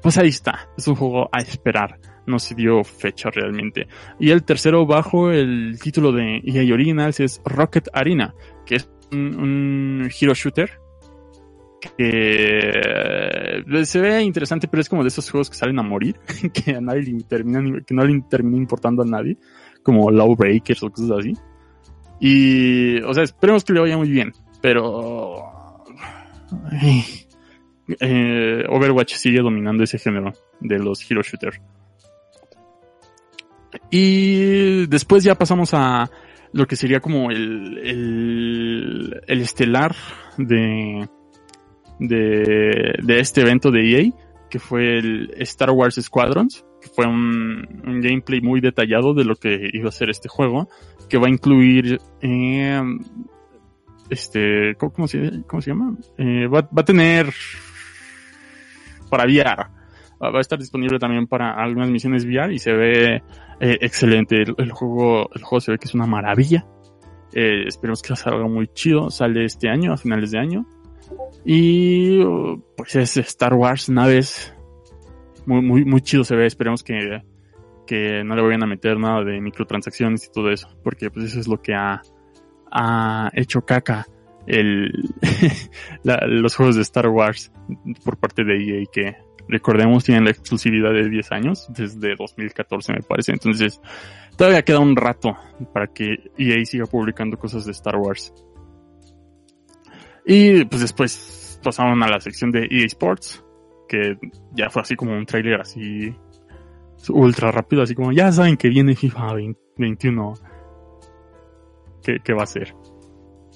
pues ahí está, es un juego a esperar, no se dio fecha realmente. Y el tercero bajo el título de EA Originals es Rocket Arena, que es un hero shooter que eh, se ve interesante, pero es como de esos juegos que salen a morir, que a nadie le termina, que no le termina importando a nadie, como Lawbreakers o cosas así. Y, o sea, esperemos que le vaya muy bien, pero... Eh, Overwatch sigue dominando ese género de los hero shooter. Y después ya pasamos a lo que sería como el, el, el estelar de, de, de este evento de EA, que fue el Star Wars Squadrons, que fue un, un gameplay muy detallado de lo que iba a ser este juego, que va a incluir eh, este, ¿cómo, se, cómo se llama? Eh, va, va a tener para VR. Va a estar disponible también para algunas misiones VR y se ve eh, excelente. El, el, juego, el juego se ve que es una maravilla. Eh, esperemos que salga muy chido. Sale este año, a finales de año. Y pues es Star Wars, naves. Muy, muy, muy chido se ve. Esperemos que, que no le vayan a meter nada de microtransacciones y todo eso. Porque pues eso es lo que ha, ha hecho caca el, los juegos de Star Wars por parte de EA que recordemos tienen la exclusividad de 10 años desde 2014 me parece entonces todavía queda un rato para que EA siga publicando cosas de Star Wars y pues después pasaron a la sección de EA Sports que ya fue así como un trailer así ultra rápido así como ya saben que viene FIFA 21 que, que va a ser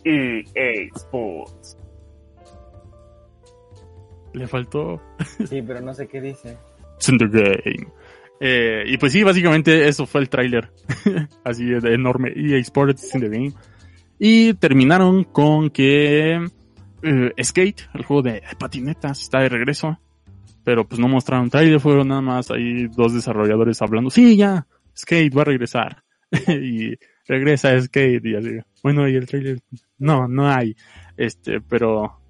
EA Sports. Le faltó. Sí, pero no sé qué dice. It's in the game. Eh, y pues sí, básicamente eso fue el tráiler. Así de enorme. EA Sports in the game. Y terminaron con que eh, Skate, el juego de patinetas, está de regreso. Pero pues no mostraron tráiler, fueron nada más ahí dos desarrolladores hablando. Sí, ya, Skate va a regresar. y regresa Skate y así. Bueno, y el trailer, no, no hay. Este, pero...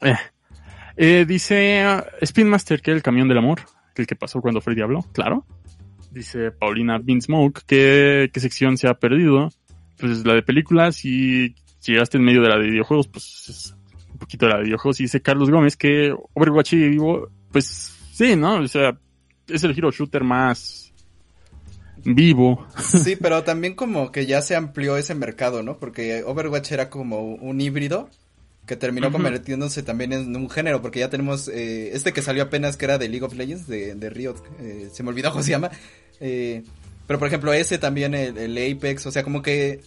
Eh. Eh, dice Spin Master que el camión del amor, el que pasó cuando Freddy habló, claro. Dice Paulina Beansmoke que qué sección se ha perdido. Pues la de películas y si llegaste en medio de la de videojuegos, pues es un poquito de la de videojuegos. Y dice Carlos Gómez que Overwatch y vivo, pues sí, ¿no? O sea, es el hero shooter más vivo. Sí, pero también como que ya se amplió ese mercado, ¿no? Porque Overwatch era como un híbrido que terminó uh -huh. convirtiéndose también en un género, porque ya tenemos eh, este que salió apenas que era de League of Legends, de, de Riot, eh, se me olvidó cómo se llama. Eh, pero por ejemplo ese también, el, el, Apex, o sea, como que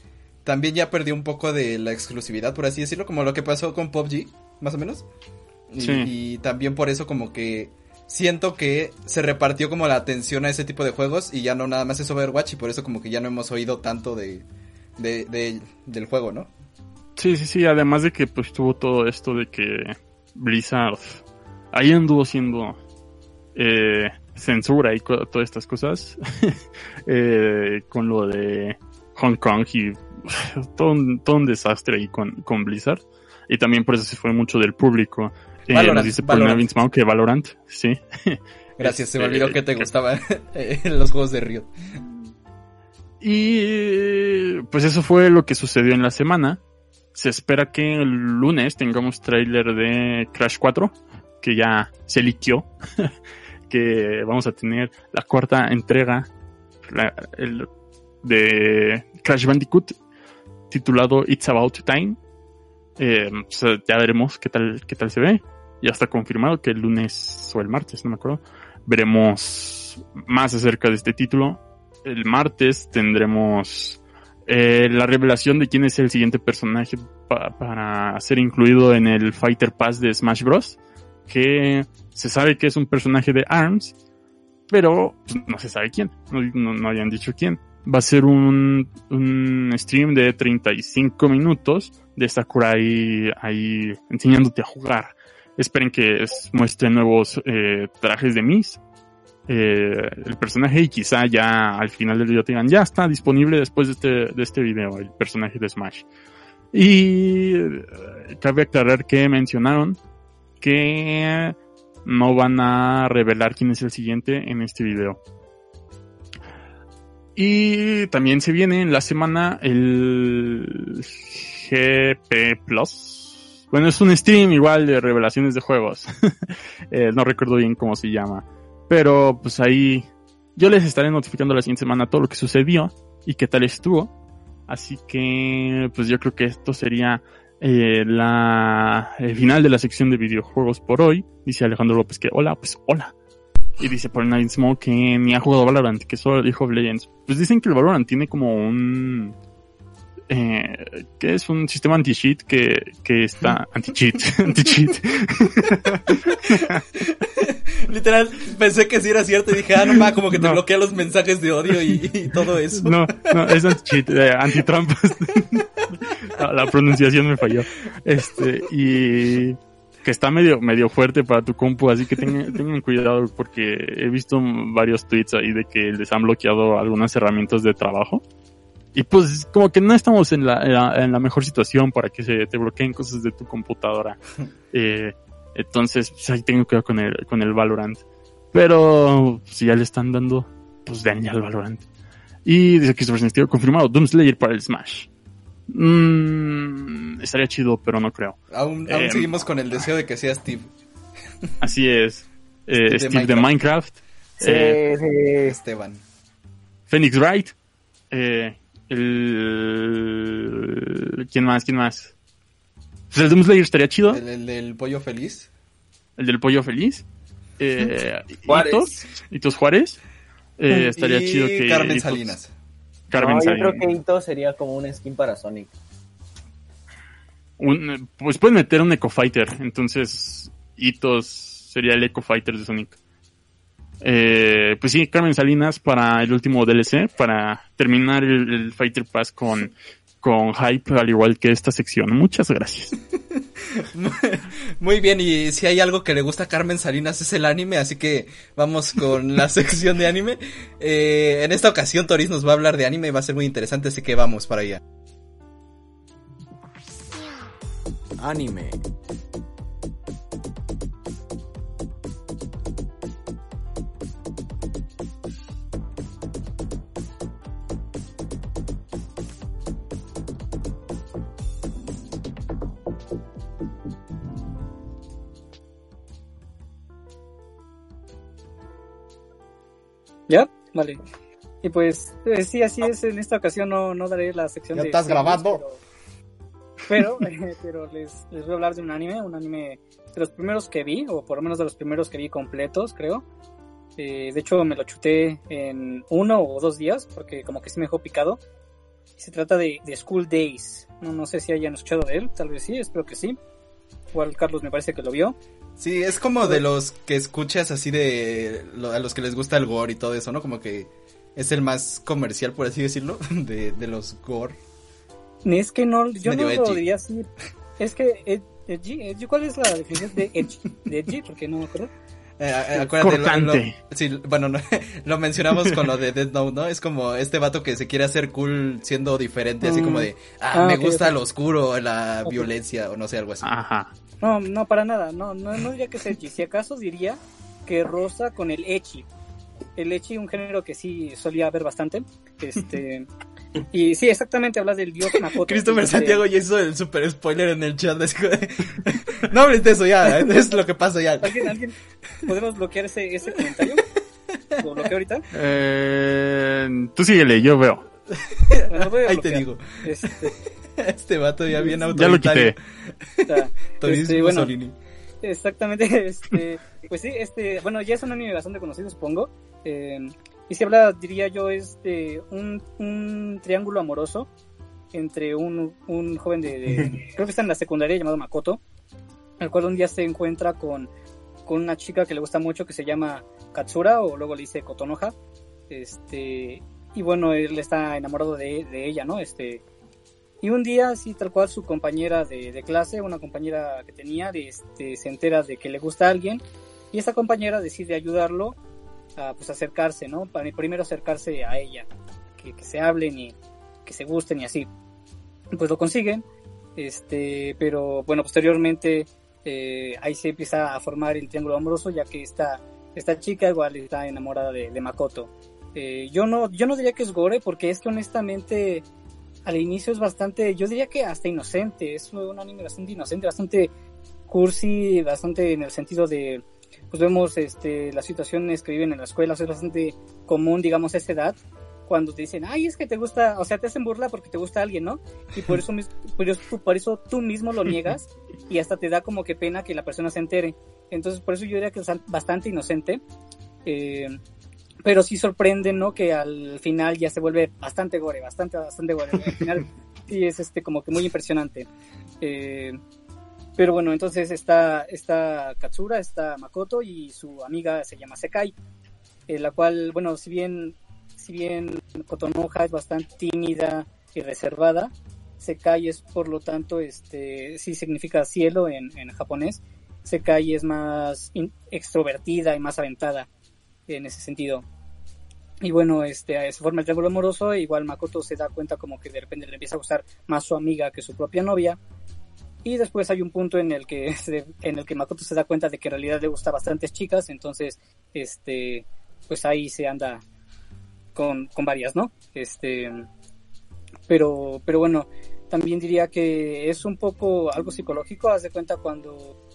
también ya perdió un poco de la exclusividad, por así decirlo, como lo que pasó con PUBG, más o menos. Y, sí. y también por eso como que siento que se repartió como la atención a ese tipo de juegos y ya no nada más es Overwatch y por eso como que ya no hemos oído tanto de, de, de del juego, ¿no? Sí, sí, sí, además de que pues tuvo todo esto de que Blizzard ahí anduvo siendo eh, censura y todas estas cosas eh, con lo de Hong Kong y todo un, todo un desastre ahí con, con Blizzard y también por eso se fue mucho del público eh, Valorant, nos dice Valorant. Vince Mao que Valorant, sí. Gracias, se me olvidó que te gustaban los juegos de Riot. Y pues eso fue lo que sucedió en la semana. se espera que el lunes tengamos trailer de Crash 4, que ya se liqueó, que vamos a tener la cuarta entrega la- el- de Crash Bandicoot, titulado It's About Time. Eh, pues, ya veremos qué tal, qué tal se ve. Ya está confirmado que el lunes o el martes, no me acuerdo, veremos más acerca de este título. El martes tendremos eh, la revelación de quién es el siguiente personaje pa- para ser incluido en el Fighter Pass de Smash Bros. Que se sabe que es un personaje de ARMS, pero pues, no se sabe quién. No, no, no habían dicho quién. Va a ser un, un stream de 35 minutos de Sakurai ahí enseñándote a jugar. Esperen que es- muestre nuevos eh, trajes de Miss. eh, el personaje y quizá ya al final del video te digan ya está disponible después de este, de este video el personaje de Smash. Y eh, cabe aclarar que mencionaron que no van a revelar quién es el siguiente en este video. Y también se viene en la semana el GP Plus. Bueno, es un stream igual de revelaciones de juegos. Eh, no recuerdo bien cómo se llama. Pero pues ahí yo les estaré notificando la siguiente semana todo lo que sucedió y qué tal estuvo. Así que pues yo creo que esto sería eh, la, el final de la sección de videojuegos por hoy. Dice Alejandro López que hola, pues hola. Y dice por Night Smoke que ni ha jugado Valorant, que solo dijo of Legends. Pues dicen que el Valorant tiene como un... Eh, que es un sistema anti-cheat que, que está... Anti-cheat, anti-cheat. Literal, pensé que sí era cierto y dije, ah, no ma, como que te No. bloquea los mensajes de odio y, y todo eso. No, no, es anti-cheat, eh, anti-trampas. la, la pronunciación me falló. Este, y que está medio, medio fuerte para tu compu, así que tengan, tengan cuidado porque he visto varios tweets ahí de que les han bloqueado algunas herramientas de trabajo. Y pues como que no estamos en la, en la, en la mejor situación para que se te bloqueen cosas de tu computadora. Eh, entonces, pues ahí tengo cuidado con el, con el Valorant. Pero si ya le están dando, pues denle al Valorant. Y dice Christopher Sentido confirmado, Doom Slayer para el Smash. Mm, estaría chido, pero no creo. Aún, aún Eh, seguimos con el deseo de que sea Steve. Así es. Eh, Steve de Minecraft. Sí, eh, sí. Esteban. Phoenix Wright. Eh, el... ¿Quién más? ¿Quién más? Pues el Doom Slayer estaría chido. El, el del pollo feliz. El del pollo feliz. Eh, Juárez. Hitos, Hitos Juárez. Eh, estaría y chido que. Carmen Hitos- Salinas. Carmen no, yo creo que Ito sería como un skin para Sonic. Un- pues pueden meter un Echo Fighter. Entonces, Hitos sería el Echo Fighter de Sonic. Eh, pues sí, Carmen Salinas para el último DLC, para terminar el, el Fighter Pass con, con hype, al igual que esta sección. Muchas gracias. Muy bien, y si hay algo que le gusta a Carmen Salinas es el anime, así que vamos con la sección de anime. Eh, en esta ocasión Toris nos va a hablar de anime y va a ser muy interesante, así que vamos para allá. Anime. ¿Ya? Vale. Y pues, eh, sí, así es. En esta ocasión no, no daré la sección ¿Ya de. estás series, grabando? Pero, pero, eh, pero les, les voy a hablar de un anime, un anime de los primeros que vi, o por lo menos de los primeros que vi completos, creo. Eh, de hecho, me lo chuté en uno o dos días, porque como que sí me dejó picado. Se trata de, de School Days. No, no sé si hayan escuchado de él, tal vez sí, espero que sí. Igual Carlos me parece que lo vio. Sí, es como de los que escuchas así de lo- a los que les gusta el gore y todo eso, ¿no? Como que es el más comercial, por así decirlo, de, de los gore. Es que no, yo no medio lo edgy. diría así. Es que ed- edgy, edgy, ¿cuál es la definición de edgy? De edgy, porque no me acuerdo. Eh, acuérdate, lo- Cortante. lo- sí, bueno, no, lo mencionamos con lo de Dead Note, ¿no? Es como este vato que se quiere hacer cool siendo diferente, así Mm. como de, ah, Ah, me gusta ok. lo oscuro, la violencia, o no sé, algo así. Ajá. No, no, para nada. No, no, no diría que es edgy. Si acaso diría que rosa con el echi. El echi, un género que sí solía ver bastante. Este, Y sí, exactamente, habla del dios Makoto. Christopher Este, Santiago ya hizo el super spoiler en el chat. de- no hables de eso ya, es lo que pasa ya. ¿Alguien, alguien, podemos bloquear ese, ese comentario? ¿Lo bloqueo ahorita? Eh, tú síguele, yo veo. Bueno, Ahí te bloquear. digo. Este, Este vato ya bien Ya lo autoritario. quité. Este, bueno. Exactamente, este, pues sí, este, bueno, ya es un anime bastante conocido, supongo. eh, y si habla, diría yo, es de un, un triángulo amoroso entre un, un joven de, de- creo que está en la secundaria llamado Makoto, el cual un día se encuentra con, con una chica que le gusta mucho que se llama Katsura o luego le dice Kotonoha. Este, y bueno, él está enamorado de, de ella, ¿no? Este, y un día, así tal cual, su compañera de, de clase, una compañera que tenía, este, se entera de que le gusta a alguien y esa compañera decide ayudarlo a pues, acercarse, ¿no? Para primero acercarse a ella, que, que se hablen y que se gusten y así. Pues lo consiguen, este, pero bueno, posteriormente eh, ahí se empieza a formar el triángulo amoroso, ya que esta, esta chica igual está enamorada de, de Makoto. Eh, yo no, yo no diría que es gore, porque es que honestamente al inicio es bastante, yo diría que hasta inocente, es un anime bastante inocente, bastante cursi, bastante en el sentido de, pues vemos este, las situaciones que viven en las escuelas, es bastante común, digamos, a esa edad, cuando te dicen, ay, es que te gusta, o sea, te hacen burla porque te gusta alguien, ¿no? Y por eso, por eso, por eso tú mismo lo niegas y hasta te da como que pena que la persona se entere. Entonces, por eso yo diría que es bastante inocente. Eh, pero sí sorprende, ¿no? Que al final ya se vuelve bastante gore, bastante, bastante gore. Al final sí es este como que muy impresionante. Eh, pero bueno, entonces está, está Katsura, está Makoto y su amiga se llama Sekai, la cual, bueno, si bien, si bien Kotonoha es bastante tímida y reservada, Sekai es por lo tanto, este, sí significa cielo en, en japonés, Sekai es más extrovertida y más aventada en ese sentido. Y bueno, este, se forma el triángulo amoroso, igual Makoto se da cuenta como que de repente le empieza a gustar más su amiga que su propia novia. Y después hay un punto en el que en el que Makoto se da cuenta de que en realidad le gusta bastantes chicas, entonces este pues ahí se anda con, con varias, ¿no? Este pero pero bueno, también diría que es un poco algo psicológico, haz de cuenta cuando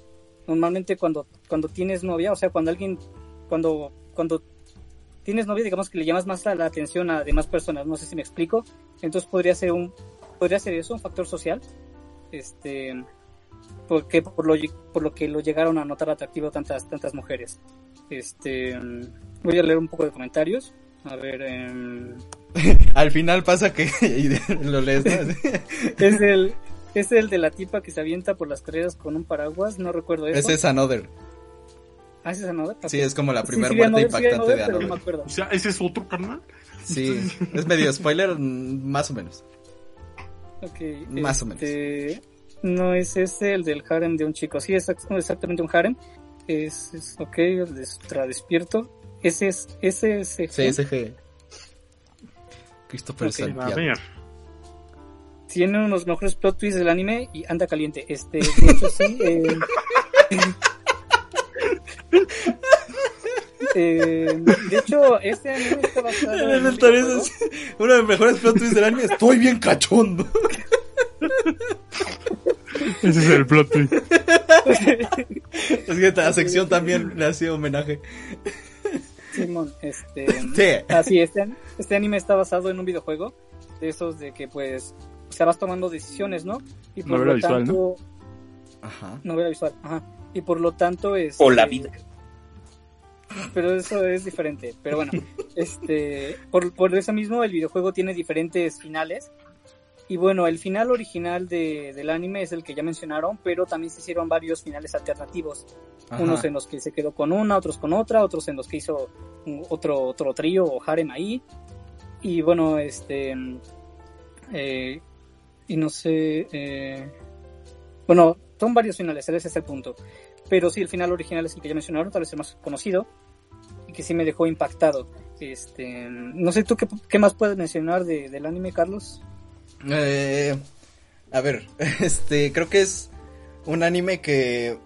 normalmente cuando cuando tienes novia, o sea, cuando alguien cuando cuando tienes novia, digamos que le llamas más la, la atención a demás personas, no sé si me explico. Entonces podría ser un podría ser eso un factor social. Este porque por lo por lo que lo llegaron a notar atractivo tantas tantas mujeres. Este voy a leer un poco de comentarios. A ver, em, Al final pasa que lo lees, ¿no? es el es el de la tipa que se avienta por las carreras con un paraguas, no recuerdo eso. Ese es Another. Ah, ¿ese es Another? Sí, es como la primera sí, vi muerte Another, sí vi impactante de Another, pero no me Another. acuerdo. O sea, ese es otro carnal. Sí, es medio spoiler, mm, más o menos. Ok, Más o este, No es ese el del harem de un chico. Sí, es ex- exactamente un harem. Es, es ok, el de ultra despierto. Ese es, ese es, CSG. Christopher Ok. A Santiago. ver. tiene uno de los mejores plot twists del anime y anda caliente. Este, de hecho sí. eh, eh, de hecho, este anime está basado en El es uno de los mejores plot twists del anime. Estoy bien cachondo. Ese es el plot twist. Es que sección también le hacía homenaje. Simón, este. Sí. Así, este, este anime está basado en un videojuego. De esos de que, pues, o sea, vas tomando decisiones, ¿no? Y por Novela lo visual, tanto. Ajá. Novela visual, ajá. Y por lo tanto es. O la vida. Pero eso es diferente. Pero bueno, este. Por, por eso mismo, el videojuego tiene diferentes finales. Y bueno, el final original de, del anime es el que ya mencionaron, pero también se hicieron varios finales alternativos. Ajá. Unos en los que se quedó con una, otros con otra, otros en los que hizo un- otro, otro trío o harem ahí. Y bueno, este. eh, y no sé. eh, bueno, son varios finales, ese es el punto. Pero sí, el final original es el que ya mencionaron, tal vez el más conocido. Y que sí me dejó impactado. Este, no sé, ¿tú qué, qué más puedes mencionar de- del anime, Carlos? Eh, a ver, este, creo que es un anime que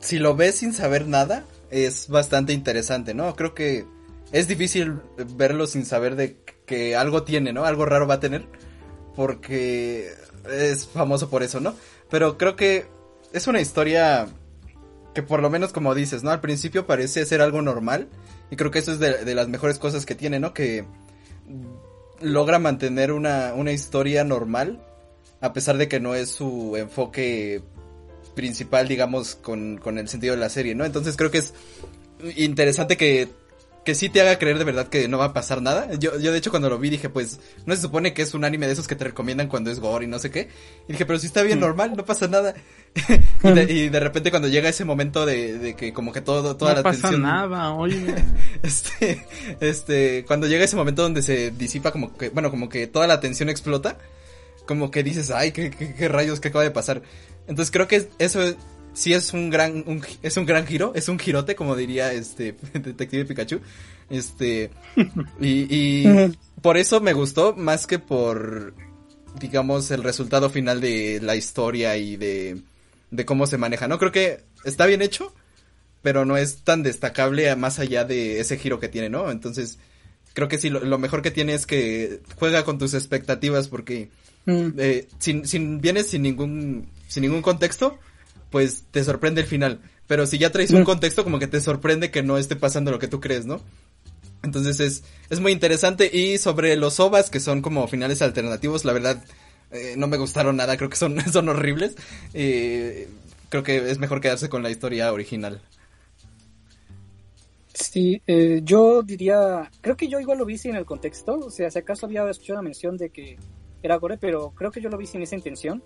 si lo ves sin saber nada es bastante interesante, ¿no? Creo que es difícil verlo sin saber de que algo tiene, ¿no? Algo raro va a tener, porque es famoso por eso, ¿no? Pero creo que es una historia que por lo menos como dices, ¿no? Al principio parece ser algo normal y creo que eso es de, de las mejores cosas que tiene, ¿no? Que logra mantener una, una historia normal a pesar de que no es su enfoque principal, digamos, con, con el sentido de la serie, ¿no? Entonces creo que es interesante que que sí te haga creer de verdad que no va a pasar nada. Yo, yo de hecho cuando lo vi dije, pues, no se supone que es un anime de esos que te recomiendan cuando es gore y no sé qué. Y dije, pero si está bien Mm. normal, no pasa nada. y, de, y de repente cuando llega ese momento de, de que como que todo, toda no la pasa tensión. nada, oye. Este, este, cuando llega ese momento donde se disipa como que, bueno, como que toda la tensión explota, como que dices, ay, qué, qué, qué rayos, qué acaba de pasar. Entonces creo que eso es- sí es un gran, un, es un gran giro, es un girote, como diría este Detective Pikachu. Este, y, y por eso me gustó más que por, digamos, el resultado final de la historia y de, de cómo se maneja, ¿no? Creo que está bien hecho, pero no es tan destacable más allá de ese giro que tiene, ¿no? Entonces, creo que sí, lo, lo mejor que tiene es que juega con tus expectativas porque Mm. eh, sin, sin, vienes sin ningún, sin ningún contexto, pues te sorprende el final. Pero si ya traes un contexto, como que te sorprende que no esté pasando lo que tú crees, ¿no? Entonces es, es muy interesante. Y sobre los OVAs, que son como finales alternativos, la verdad, eh, no me gustaron nada, creo que son, son horribles. Eh, creo que es mejor quedarse con la historia original. Sí, eh, yo diría, creo que yo igual lo vi sin el contexto, o sea, si acaso había escuchado la mención de que era gore, pero creo que yo lo vi sin esa intención.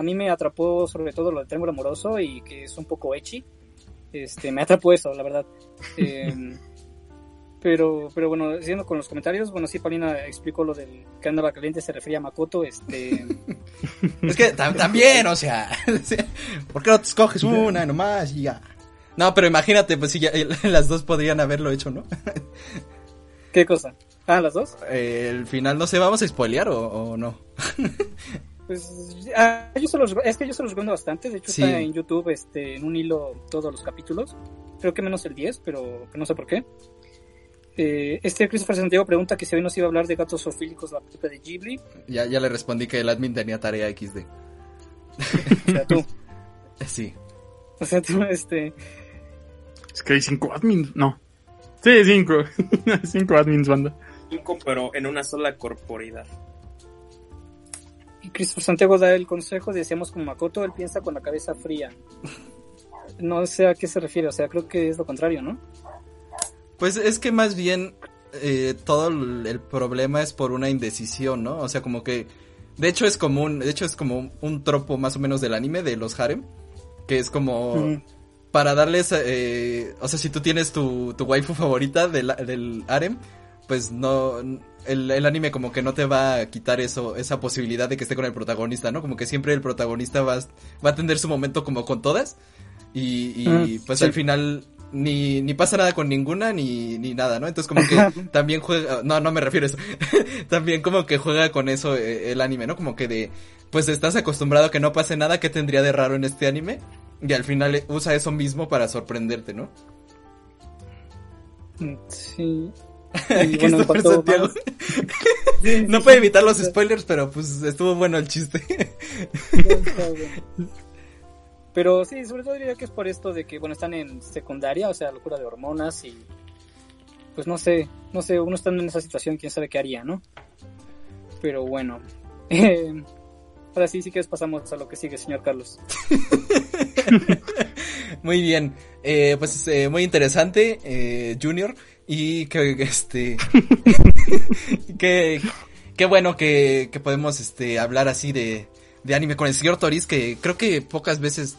A mí me atrapó sobre todo lo del triángulo amoroso y que es un poco ecchi. Este, me atrapó eso, la verdad. Eh, pero, pero bueno, siguiendo con los comentarios, bueno, sí, Paulina explicó lo del que andaba caliente, se refería a Makoto, este, Es que tam- también, o sea, ¿por qué no te escoges una nomás y ya? No, pero imagínate, pues si ya las dos podrían haberlo hecho, ¿no? ¿qué cosa? Ah, las dos. Eh, el final, no sé, ¿vamos a spoilear o, o no? Pues ah, yo se los, es que yo se los recomiendo bastante, de hecho Sí. está en YouTube este, en un hilo todos los capítulos, creo que menos el 10, pero no sé por qué. Eh, este Christopher Santiago pregunta que si hoy nos iba a hablar de gatos zoofílicos, la película de Ghibli, Ya, ya le respondí que el admin tenía tarea XD. o sea, tú, Sí. o sea, tú, este, Es que hay cinco admins, no. Sí, cinco. cinco admins, banda. Cinco, pero en una sola corporidad. Y Christopher Santiago da el consejo, decíamos como Makoto, él piensa con la cabeza fría. No sé a qué se refiere, o sea, creo que es lo contrario, ¿no? Pues es que más bien eh, todo el problema es por una indecisión, ¿no? O sea, como que... De hecho es común, de hecho es como un, tropo más o menos del anime, de los harem, que es como... Para darles, eh, o sea, si tú tienes tu, tu waifu favorita del, del harem, pues no, el, el anime como que no te va a quitar eso, esa posibilidad de que esté con el protagonista, ¿no? Como que siempre el protagonista va, a- va a tener su momento como con todas y, y Mm, pues sí. al final ni, ni pasa nada con ninguna ni, ni nada, ¿no? Entonces como que también juega, no, no me refiero a eso, también como que juega con eso eh, el anime, ¿no? Como que de, pues estás acostumbrado a que no pase nada, ¿qué tendría de raro en este anime? Y al final eh, usa eso mismo para sorprenderte, ¿no? Mm, Sí. ¿Qué Y bueno, Santiago? Sí, No sí, puede sí. evitar los spoilers, pero pues estuvo bueno el chiste. Pero sí, sobre todo diría que es por esto de que, bueno, están en secundaria, o sea, locura de hormonas y pues no sé, no sé, uno estando en esa situación, quién sabe qué haría, ¿no? Pero bueno, eh, ahora sí, sí que pasamos a lo que sigue, señor Carlos. Muy bien, eh, pues eh, muy interesante, eh, Junior, y que este, que, qué bueno que, que podemos este hablar así de, de anime con el señor Toris, que creo que pocas veces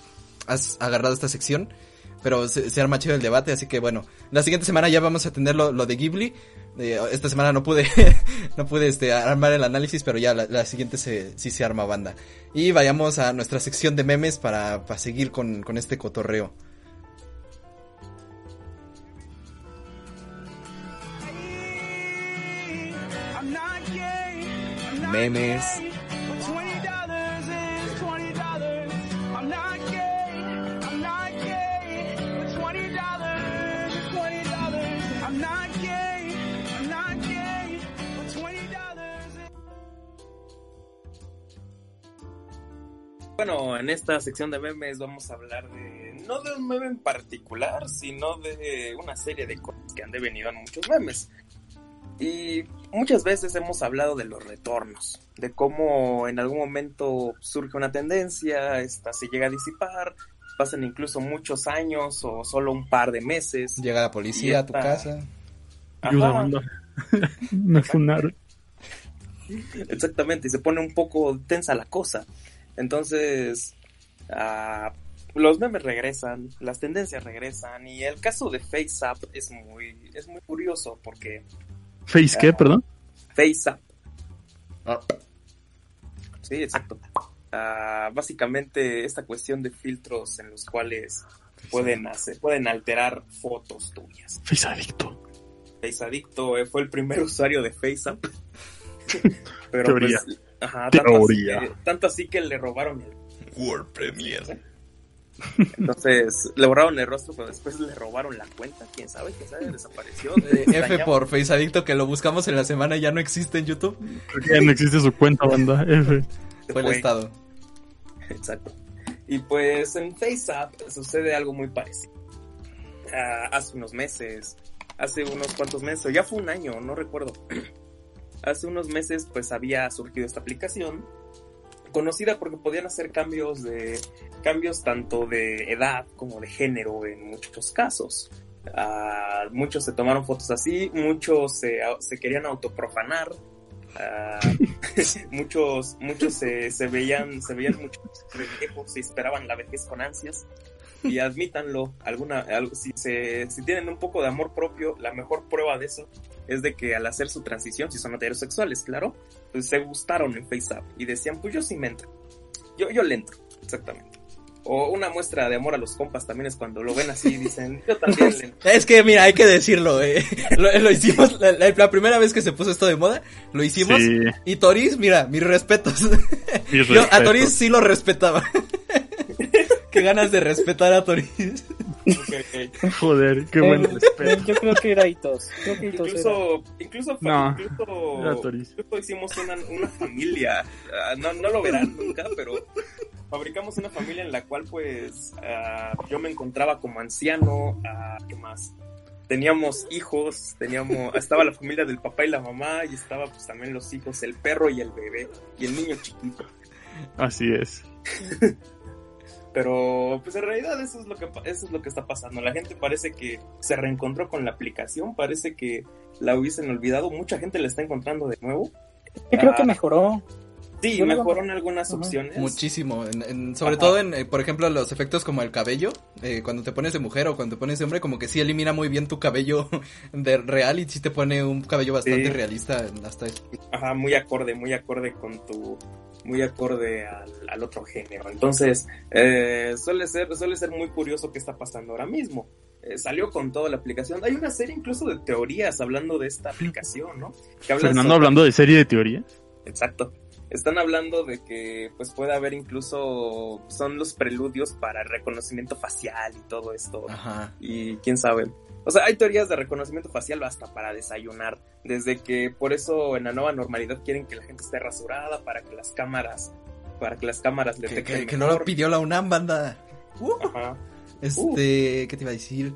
has agarrado esta sección, pero se, se arma chido el debate, así que bueno, la siguiente semana ya vamos a tener lo, lo de Ghibli, eh, esta semana no pude, no pude este, armar el análisis, pero ya la, la siguiente se, sí se arma banda. Y vayamos a nuestra sección de memes para, para seguir con, con este cotorreo. memes. Bueno, en esta sección de memes vamos a hablar de, no de un meme en particular, sino de una serie de cosas que han devenido en muchos memes. Y muchas veces hemos hablado de los retornos, de cómo en algún momento surge una tendencia, esta se llega a disipar, pasan incluso muchos años o solo un par de meses. Llega la policía a tu casa. Ayuda. Me funaron. Exactamente, y se pone un poco tensa la cosa. Entonces, ah, los memes regresan, las tendencias regresan, y el caso de FaceApp es muy, es muy curioso porque ¿Face qué, perdón? FaceApp, Ah, sí, exacto. Ah, básicamente esta cuestión de filtros en los cuales pueden hacer, pueden alterar fotos tuyas. Face adicto. FaceAdicto eh, fue el primer usuario de FaceApp. Pero Teoría. pues, ajá, tanto, Teoría. Así que, tanto así que le robaron el World Premiere. Entonces le borraron el rostro, pero después le robaron la cuenta. Quién sabe, quién sabe, desapareció. Eh, F por Face Adicto que lo buscamos en la semana y ya no existe en YouTube. Creo que ya no existe su cuenta, banda. F. Fue el estado. Exacto. Y pues en FaceApp sucede algo muy parecido. Ah, hace unos meses, hace unos cuantos meses, o ya fue un año, no recuerdo. hace unos meses pues había surgido esta aplicación conocida porque podían hacer cambios de cambios tanto de edad como de género en muchos casos. Ah, muchos se tomaron fotos así, muchos se, se querían autoprofanar, ah, muchos muchos se, se veían se veían mucho viejos y esperaban la vejez con ansias y admítanlo alguna si se si tienen un poco de amor propio la mejor prueba de eso es de que al hacer su transición si son heterosexuales claro pues se gustaron en FaceApp y decían pues yo sí me entro yo yo le entro exactamente o una muestra de amor a los compas también es cuando lo ven así y dicen yo también le entro Es que, mira, hay que decirlo, eh. Lo, lo hicimos, la, la- la primera vez que se puso esto de moda, lo hicimos. Sí, Y Toris, mira, mis respetos. mis Yo a respetos. Toris sí lo respetaba. Qué ganas de respetar a Toris. Joder, qué buen Eh, respeto. Yo creo que era Hitos. Creo que Hitos era. incluso incluso No, incluso, era Toris. incluso hicimos una, una familia Ah, no, no lo verán nunca pero fabricamos una familia en la cual pues ah, yo me encontraba como anciano ah, qué más teníamos hijos teníamos estaba la familia del papá y la mamá y estaba pues también los hijos el perro y el bebé y el niño chiquito Así es. Pero pues en realidad eso es lo que eso es lo que está pasando. La gente parece que se reencontró con la aplicación, parece que la hubiesen olvidado. Mucha gente la está encontrando de nuevo. Yo creo que Ah, mejoró. Sí, lo- mejoraron algunas opciones. Muchísimo. en- en- sobre Ajá. todo en, eh, por ejemplo, los efectos como el cabello. eh, cuando te pones de mujer o cuando te pones de hombre, como que sí elimina muy bien tu cabello de real y sí te pone un cabello bastante Sí. realista en hasta eso. Ajá, muy acorde, muy acorde con tu muy acorde al, al otro género. Entonces, eh, suele ser suele ser muy curioso qué está pasando ahora mismo. Eh, salió con toda la aplicación. Hay una serie incluso de teorías hablando de esta aplicación, ¿no? Que Fernando sobre- hablando de serie de teoría. Exacto. Están hablando de que pues puede haber incluso son los preludios para reconocimiento facial y todo esto. Ajá. Y quién sabe. O sea, hay teorías de reconocimiento facial hasta para desayunar. Desde que por eso en la nueva normalidad quieren que la gente esté rasurada para que las cámaras para que las cámaras le Que, que- que no lo pidió la UNAM, banda. Uh, Ajá. este, ¿qué te iba a decir?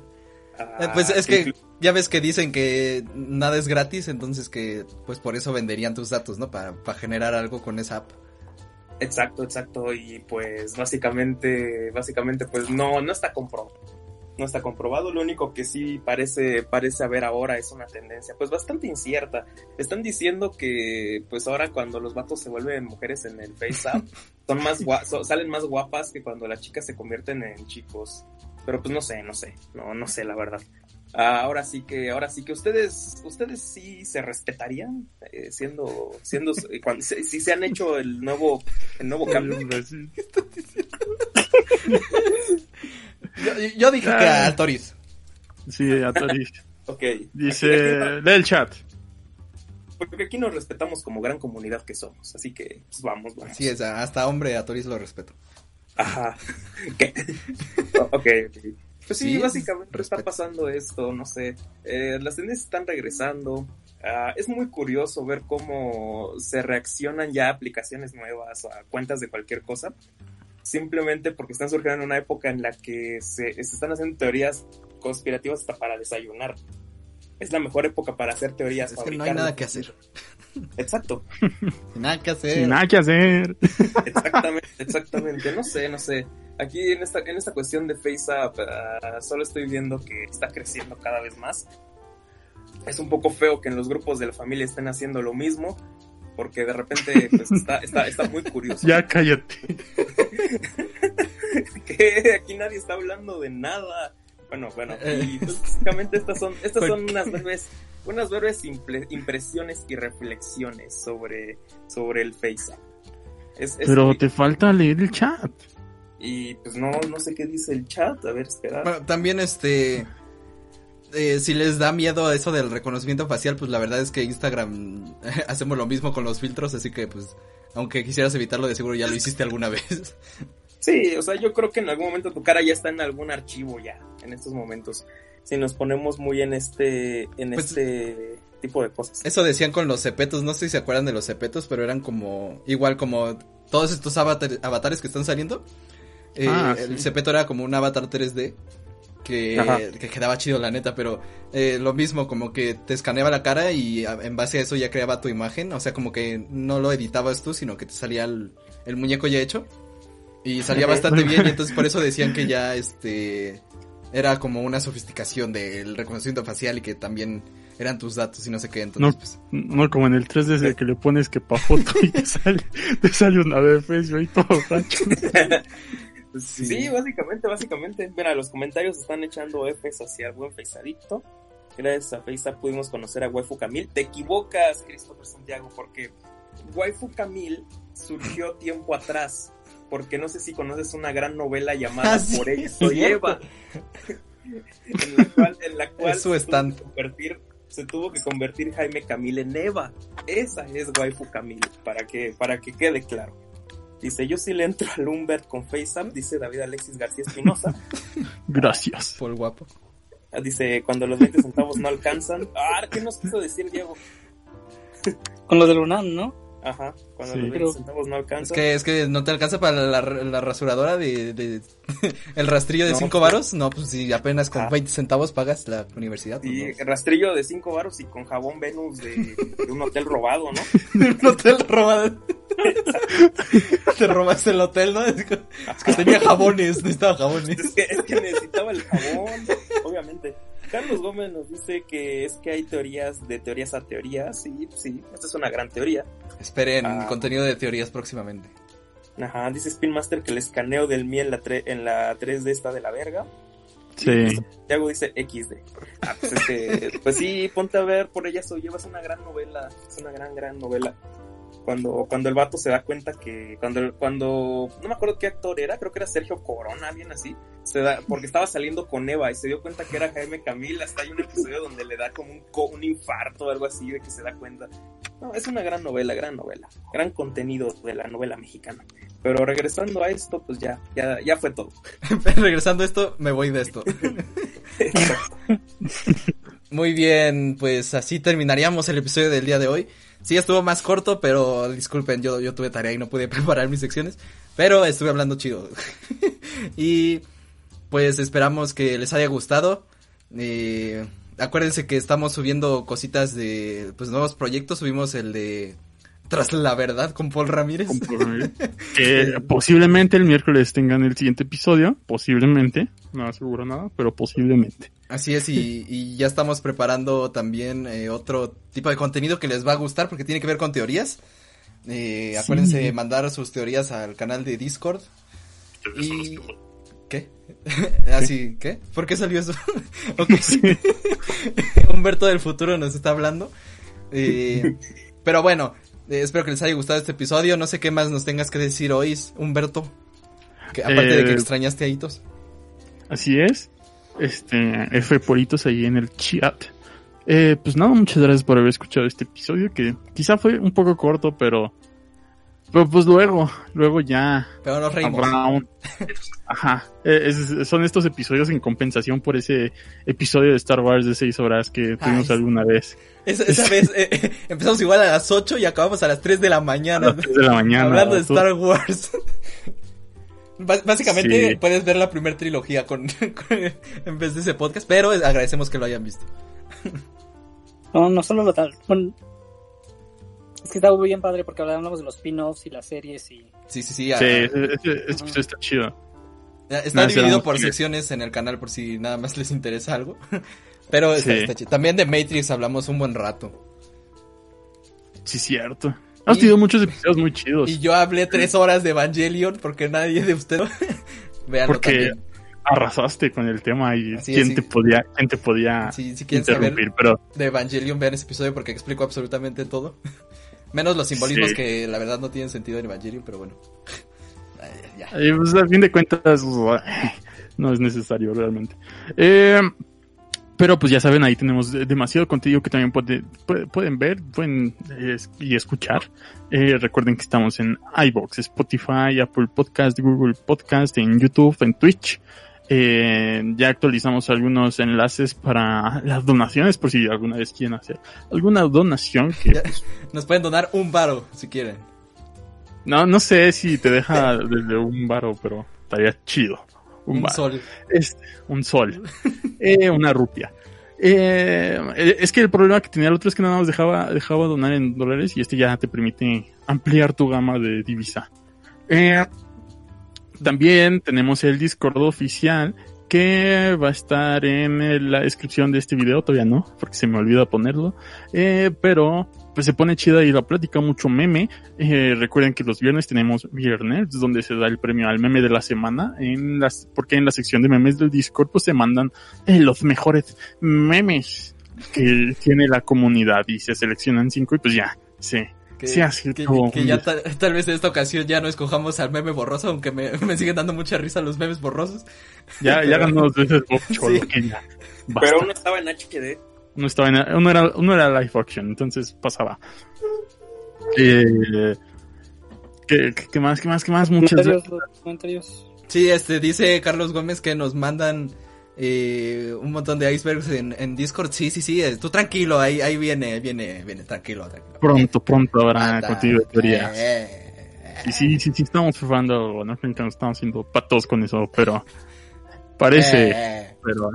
Ah, Eh, pues es que ya ves que dicen que nada es gratis, entonces que pues por eso venderían tus datos, ¿no? Para, para generar algo con esa app. Exacto, exacto. Y pues básicamente, básicamente, pues no, no está comprobado. No está comprobado. Lo único que sí parece, parece haber ahora es una tendencia, pues bastante incierta. Están diciendo que, pues ahora cuando los vatos se vuelven mujeres en el FaceApp, son más gua- salen más guapas que cuando las chicas se convierten en chicos. Pero pues no sé, no sé, no, no sé la verdad. Ah, ahora sí que, ahora sí que ustedes, ustedes sí se respetarían eh, siendo, siendo, eh, cuando, si, si se han hecho el nuevo, el nuevo cambio. Yo, yo dije que Ah. a Toris. Sí, a Tori. Ok. Dice, Aquí- lee el chat. Porque aquí nos respetamos como gran comunidad que somos, así que pues, vamos, vamos. Así es, hasta hombre a Toris lo respeto. Ajá. ¿Qué? ok, ok. Pues sí, Sí, básicamente está pasando esto, no sé. Eh, las tendencias están regresando. Ah, es muy curioso ver cómo se reaccionan ya aplicaciones nuevas a cuentas de cualquier cosa. simplemente porque están surgiendo en una época en la que se, se están haciendo teorías conspirativas hasta para desayunar. Es la mejor época para hacer teorías. Es que no hay nada que hacer. Exacto, Nada que hacer. Sin nada que hacer. exactamente, exactamente. No sé, no sé. Aquí en esta, en esta cuestión de FaceApp, ah, solo estoy viendo que está creciendo cada vez más. Es un poco feo que en los grupos de la familia estén haciendo lo mismo, porque de repente pues, está, está, está muy curioso. Ya cállate. que aquí nadie está hablando de nada. Bueno, bueno, y pues, básicamente estas son, estas son unas breves, unas breves impresiones y reflexiones sobre, sobre el FaceApp. Es, es Pero te falta leer el chat. Y pues no, no sé qué dice el chat, a ver, espera. Bueno, también este... eh, si les da miedo eso del reconocimiento facial, pues la verdad es que Instagram hacemos lo mismo con los filtros, así que pues aunque quisieras evitarlo, de seguro ya lo hiciste alguna vez. Sí, o sea, yo creo que en algún momento tu cara ya está en algún archivo ya, en estos momentos. Si nos ponemos muy en este, en Pues- este tipo de cosas. Eso decían con los cepetos, no sé si se acuerdan de los cepetos, pero eran como, igual como todos estos avatar- avatares que están saliendo. Eh, Ah, El cepeto era como un avatar 3D que, quedaba chido la neta, pero eh, lo mismo, como que te escaneaba la cara y a- en base a eso ya creaba tu imagen, o sea, como que no lo editabas tú, sino que te salía el, el muñeco ya hecho y salía bastante bien y entonces por eso decían que ya este era como una sofisticación del reconocimiento facial y que también eran tus datos y no sé qué, entonces No. pues No como en el 3D de que le pones que pa' foto y te sale, te sale una de Facebook y todo Sí. sí. básicamente, básicamente. Mira, los comentarios están echando Fs hacia el buen Faceadicto. Gracias a FaceApp pudimos conocer a Waifu Camil. Te equivocas, Christopher Santiago, porque Waifu Camil surgió tiempo atrás. Porque no sé si conoces una gran novela llamada Ah, sí, Por es eso lleva. en la cual, en la cual Es su se, tuvo que convertir, se tuvo que convertir Jaime Camil en Eva. Esa es Waifu Camil, para que, para que quede claro. Dice, yo sí le entro al Humbert con FaceApp, dice David Alexis García Espinosa. Gracias. por guapo. Dice, cuando los 20 centavos no alcanzan. Ah, ¿qué nos quiso decir Diego? Con lo del UNAM, ¿no? Ajá, cuando Sí. los 20 Pero- centavos no Es alcanzan. que, es que no te alcanza para la, la rasuradora de, de- el rastrillo de No, 5 pues. varos. No, pues si apenas con Ah. 20 centavos pagas la universidad. pues, Y no. rastrillo de 5 varos y con jabón Venus de, de un hotel robado, ¿no? un hotel robado. Te robaste el hotel, ¿no? Es que, es que tenía jabones, necesitaba jabones. Es que, es que necesitaba el jabón, obviamente. Carlos Gómez nos dice que es que hay teorías de teorías a teorías. Sí, sí, esta es una gran teoría. Esperen Ah. contenido de teorías próximamente. Ajá, dice Spin Master que el escaneo del Mi en la, tre- en la 3D está de la verga. Sí. Tiago dice XD. Ah, pues, este, pues sí, ponte a ver por ella llevas una gran novela, es una gran, gran novela. Cuando, cuando el vato se da cuenta que, cuando, cuando, no me acuerdo qué actor era, creo que era Sergio Corona, alguien así, se da, porque estaba saliendo con Eva y se dio cuenta que era Jaime Camil, hasta hay un episodio donde le da como un, un infarto o algo así de que se da cuenta. No, es una gran novela, gran novela, gran contenido de la novela mexicana. Pero regresando a esto, pues ya, ya, ya fue todo. Regresando a esto, me voy de esto. Muy bien, pues así terminaríamos el episodio del día de hoy. Sí, estuvo más corto, pero disculpen, yo, yo tuve tarea y no pude preparar mis secciones. Pero estuve hablando chido. y pues esperamos que les haya gustado. Eh, acuérdense que estamos subiendo cositas de pues nuevos proyectos. Subimos el de Tras la Verdad con Paul Ramírez. Con Paul que posiblemente el miércoles tengan el siguiente episodio. Posiblemente. No aseguro nada, pero posiblemente. Así es, y, y ya estamos preparando también eh, otro tipo de contenido que les va a gustar porque tiene que ver con teorías. Eh, Sí. Acuérdense mandar sus teorías al canal de Discord. Y... ¿Qué? Así, ¿qué? ¿Por qué salió eso? Humberto del futuro nos está hablando. Eh, pero bueno, eh, espero que les haya gustado este episodio. No sé qué más nos tengas que decir hoy, Humberto. Que, aparte de que Eh, extrañaste a Hitos. Así es. Este, F poritos ahí en el chat. Eh, pues nada, muchas gracias por haber escuchado este episodio que quizá fue un poco corto, pero, pero pues luego, luego ya Pero nos reímos. Ajá, es- son estos episodios en compensación por ese episodio de Star Wars de 6 horas que tuvimos Ay, alguna vez. Esa, esa vez eh, empezamos igual a las 8 y acabamos a las 3 de la A mañana. las 3 de la mañana. Hablando de Star Wars. Bás- Básicamente Sí. puedes ver la primera trilogía con, con- en vez de ese podcast, pero agradecemos que lo hayan visto. No, no solo lo tal. Bueno, es que está muy bien padre porque hablamos de los spin-offs y las series y... Sí, sí, sí. Sí, ese- ese episodio está chido. Está Nada, dividido por secciones en el canal por si nada más les interesa algo. Pero está, Sí. está chido. También de Matrix hablamos un buen rato. Sí, cierto. Has Y- tenido muchos episodios muy chidos. Y yo hablé tres horas de Evangelion porque nadie de ustedes... Veanlo Porque también. arrasaste con el tema y Así es, quién sí. te podía, quién te podía Si, si quieren saber interrumpir, pero de Evangelion, vean ese episodio porque explico absolutamente todo. Menos los simbolismos Sí. que la verdad no tienen sentido en Evangelion, pero bueno. Ya. eh, pues, a fin de cuentas no es necesario realmente. Eh, pero pues ya saben, ahí tenemos de- demasiado contenido que también puede- puede- pueden ver pueden eh, y escuchar. Eh, recuerden que estamos en iBox, Spotify, Apple Podcast, Google Podcast, en YouTube, en Twitch. Eh, ya actualizamos algunos enlaces para las donaciones, por si alguna vez quieren hacer alguna donación que Ya. Nos pueden donar un varo si quieren. no, no sé si te deja desde un varo, pero estaría chido. Un, Un varo. sol. Este, un sol. Eh, una rupia. Eh, es que el problema que tenía el otro es que nada más dejaba, dejaba donar en dólares y este ya te permite ampliar tu gama de divisa. Eh, también tenemos el Discord oficial que va a estar en la descripción de este video, todavía no, porque se me olvida ponerlo. Eh, pero pues se pone chida y la plática, mucho meme. Eh, recuerden que los viernes tenemos Viernes, donde se da el premio al meme de la semana, en las, porque en la sección de memes del Discord pues se mandan eh, los mejores memes que tiene la comunidad y se seleccionan cinco y pues ya, se, Que, ya tal vez en esta ocasión ya no escojamos al meme borroso, aunque me, me siguen dando mucha risa los memes borrosos. ya, ya ganó dos veces Bob Cholo, Sí. que ya. Pero uno estaba en HD. uno estaba en, uno era, uno era live action, entonces pasaba. Eh, ¿qué, qué- más? ¿Qué más? ¿Qué más? Muchas comentarios. Sí, este, dice Carlos Gómez que nos mandan eh, un montón de icebergs en, en Discord. Sí, sí, sí, eh, tú tranquilo, ahí, ahí viene, viene, viene, tranquilo, tranquilo. Pronto, pronto habrá contigo de teorías. eh, Y sí, sí, sí, estamos probando, no creo que nos estamos haciendo patos con eso, pero parece, eh. pero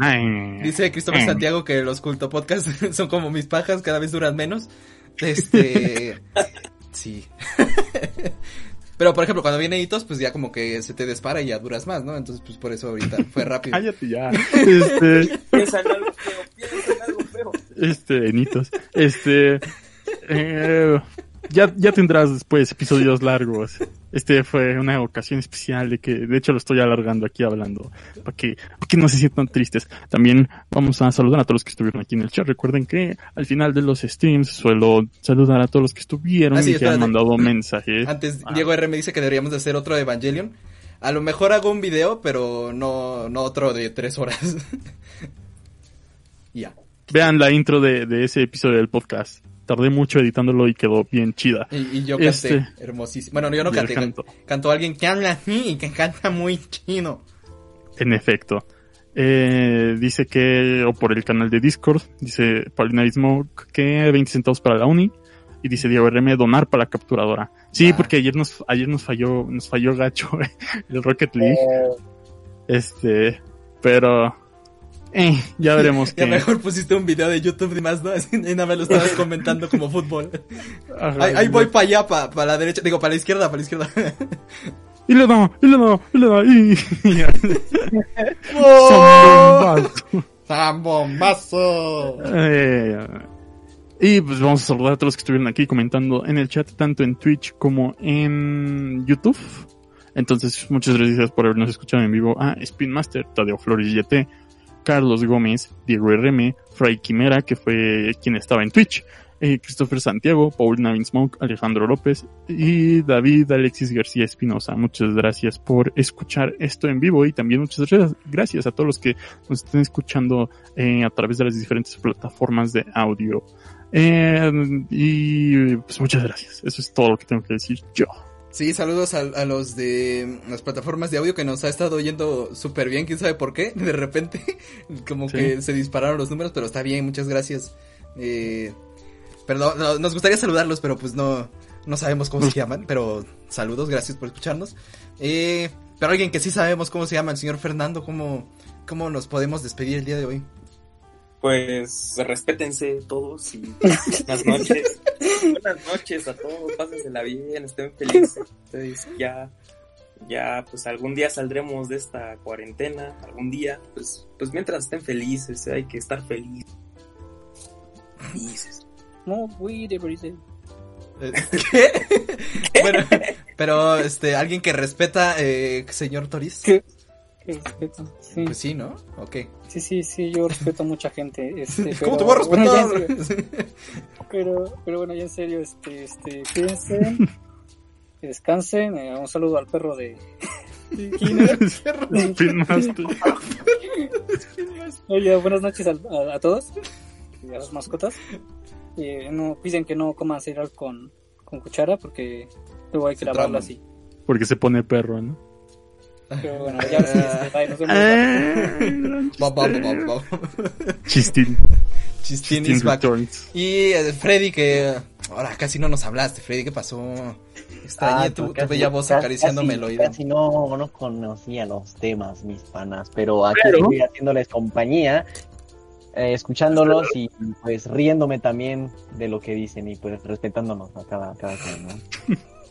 Dice Christopher eh. Santiago que los culto podcasts son como mis pajas, cada vez duran menos. Este, sí. Pero por ejemplo, cuando viene hitos, pues ya como que se te dispara y ya duras más, ¿no? Entonces, pues por eso ahorita fue rápido. cállate ya, este, Piensa en algo feo, piensa en algo feo. este, Enitos, este, eh, ya, ya tendrás después episodios largos. Este fue una ocasión especial de que, de hecho, lo estoy alargando aquí hablando, para que, para que no se sientan tristes. También vamos a saludar a todos los que estuvieron aquí en el chat. Recuerden que al final de los streams suelo saludar a todos los que estuvieron Ah, sí, y que han mandado mensajes. Antes, Ah. Diego R me dice que deberíamos de hacer otro de Evangelion. A lo mejor hago un video, pero no, no otro de tres horas. ya. Vean la intro de, de ese episodio del podcast. Tardé mucho editándolo y quedó bien chida. Y, y yo canté Este. hermosísimo. Bueno, yo no canté, canto. cantó alguien que habla así y que canta muy chino. En efecto. Eh, dice que, o por el canal de Discord, dice Paulina que 20 centavos para la uni. Y dice Diego RM donar para la capturadora. Sí, Ah. porque ayer nos, ayer nos falló, nos falló gacho el Rocket League. Este, pero, eh, ya veremos que. mejor pusiste un video de YouTube y más, ¿no? Y nada más lo estabas comentando como fútbol. Ajá, Ahí, ahí voy para allá, para la derecha. Digo, para la izquierda, para la izquierda. Y le da, y le da, y le da, y. ¡Oh! Zambombazo. ¡Zambombazo! Eh, y pues vamos a saludar a todos los que estuvieron aquí comentando en el chat, tanto en Twitch como en YouTube. Entonces, muchas gracias por habernos escuchado en vivo a Spin Master, Tadeo Flores YT, Carlos Gómez, Diego RM, Fray Quimera, que fue quien estaba en Twitch, eh, Christopher Santiago, Paul Navin Smoke, Alejandro López y David Alexis García Espinosa. Muchas gracias por escuchar esto en vivo y también muchas gracias- gracias a todos los que nos estén escuchando eh, a través de las diferentes plataformas de audio. Eh, y pues muchas gracias. Eso es todo lo que tengo que decir yo. Sí, saludos a, a los de las plataformas de audio que nos ha estado oyendo súper bien, quién sabe por qué, de repente, como Sí. que se dispararon los números, pero está bien, muchas gracias. Eh, perdón, no, nos gustaría saludarlos, pero pues no, no sabemos cómo se llaman, pero saludos, gracias por escucharnos. Eh, Pero alguien que sí sabemos cómo se llama, el señor Fernando, ¿cómo, cómo nos podemos despedir el día de hoy? Pues respétense todos y buenas noches. buenas noches a todos, pásensela bien, estén felices. Ustedes ya, ya, pues algún día saldremos de esta cuarentena, algún día, pues, pues mientras estén felices, hay que estar felices. Felices. No, we. Eh, ¿Qué? Bueno, pero este, alguien que respeta, eh, señor Toris. ¿Qué? Qué respeto. Sí. Pues sí, ¿no? Ok. Sí, sí, sí, yo respeto a mucha gente. Este, ¿Cómo te pero- voy a bueno, respetar? serio, pero, pero bueno, ya en serio, este, este, cuídense, que descansen. eh, un saludo al perro de. Oye, buenas noches a, a todos y a las mascotas. Eh, no piden que no coman cereal con, con cuchara porque luego hay que Se trauman. así. Porque se pone perro, ¿no? Pero bueno, ya va. Chistín. Chistín is back. Y eh, Freddy, que ahora casi no nos hablaste, Freddy, ¿qué pasó? Extrañé Ah, tu, bella voz casi- acariciándome el oído. Casi no, no conocía los temas, mis panas, pero aquí Pero- estoy haciéndoles compañía, eh, escuchándolos y pues riéndome también de lo que dicen y pues respetándonos a cada, cada quien, ¿no?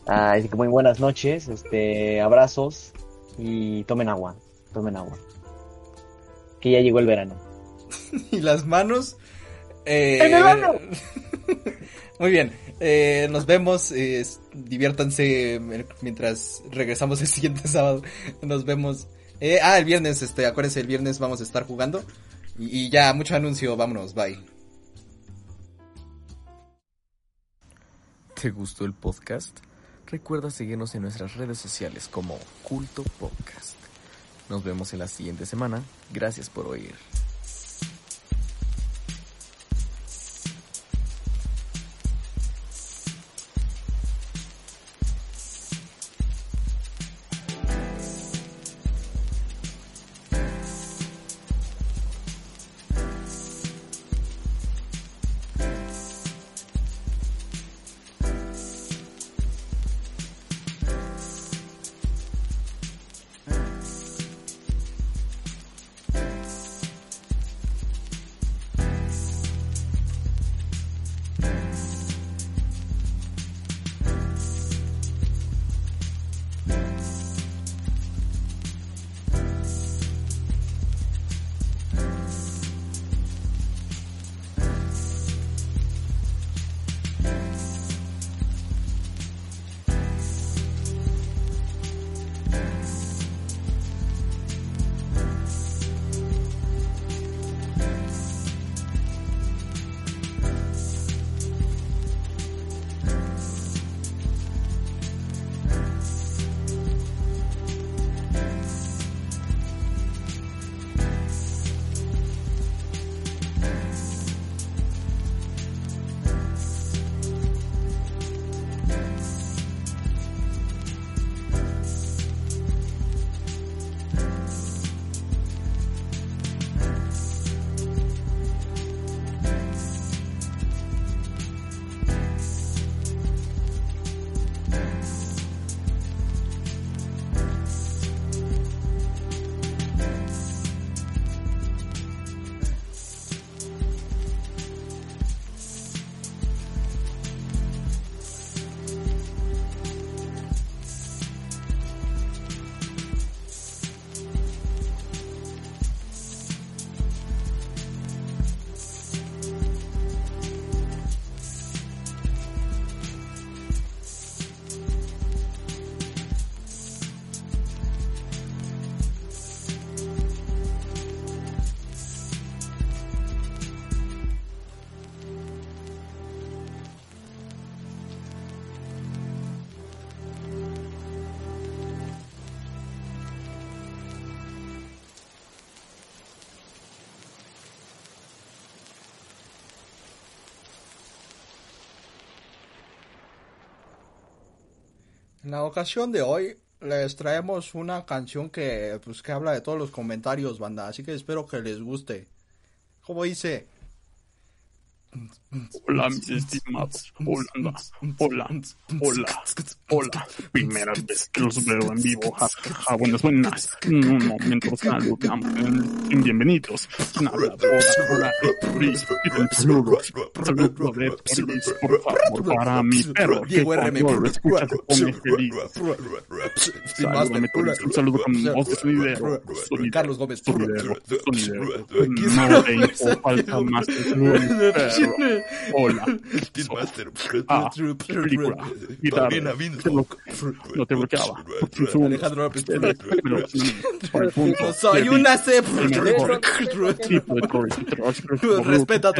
Ah, así que muy buenas noches, este, abrazos y tomen agua, tomen agua. Que ya llegó el verano. Y las manos. eh, ¡En el ano! Muy bien, eh, nos vemos, eh, diviértanse eh, mientras regresamos el siguiente sábado. Nos vemos. Eh, ah, el viernes, este, acuérdense, el viernes vamos a estar jugando. Y, y ya, mucho anuncio, vámonos, bye. ¿Te gustó el podcast? Recuerda seguirnos en nuestras redes sociales como Culto Podcast. Nos vemos en la siguiente semana. Gracias por oír. En la ocasión de hoy les traemos una canción que pues que habla de todos los comentarios, banda, así que espero que les guste. Como dice, Hola, mis estimados. Hola. Hola. Primera vez que los veo en vivo. Ja, ja, ja, buenas, buenas. Un momento saludamos. Bienvenidos. Hola. Saludos. Saludos de por favor, para mi perro. Que Diego RM. cuando lo escucha se pone feliz. Sin más, Salúdame con un saludo con voz de sonidero. Sonidero. Carlos Gómez. Sonidero. Sonidero. No te hizo falta más que un perro. Hola. Ah, película. Guitarra. Blo- No te bloqueaba. Alejandro López. Soy de una C. de. Respeta a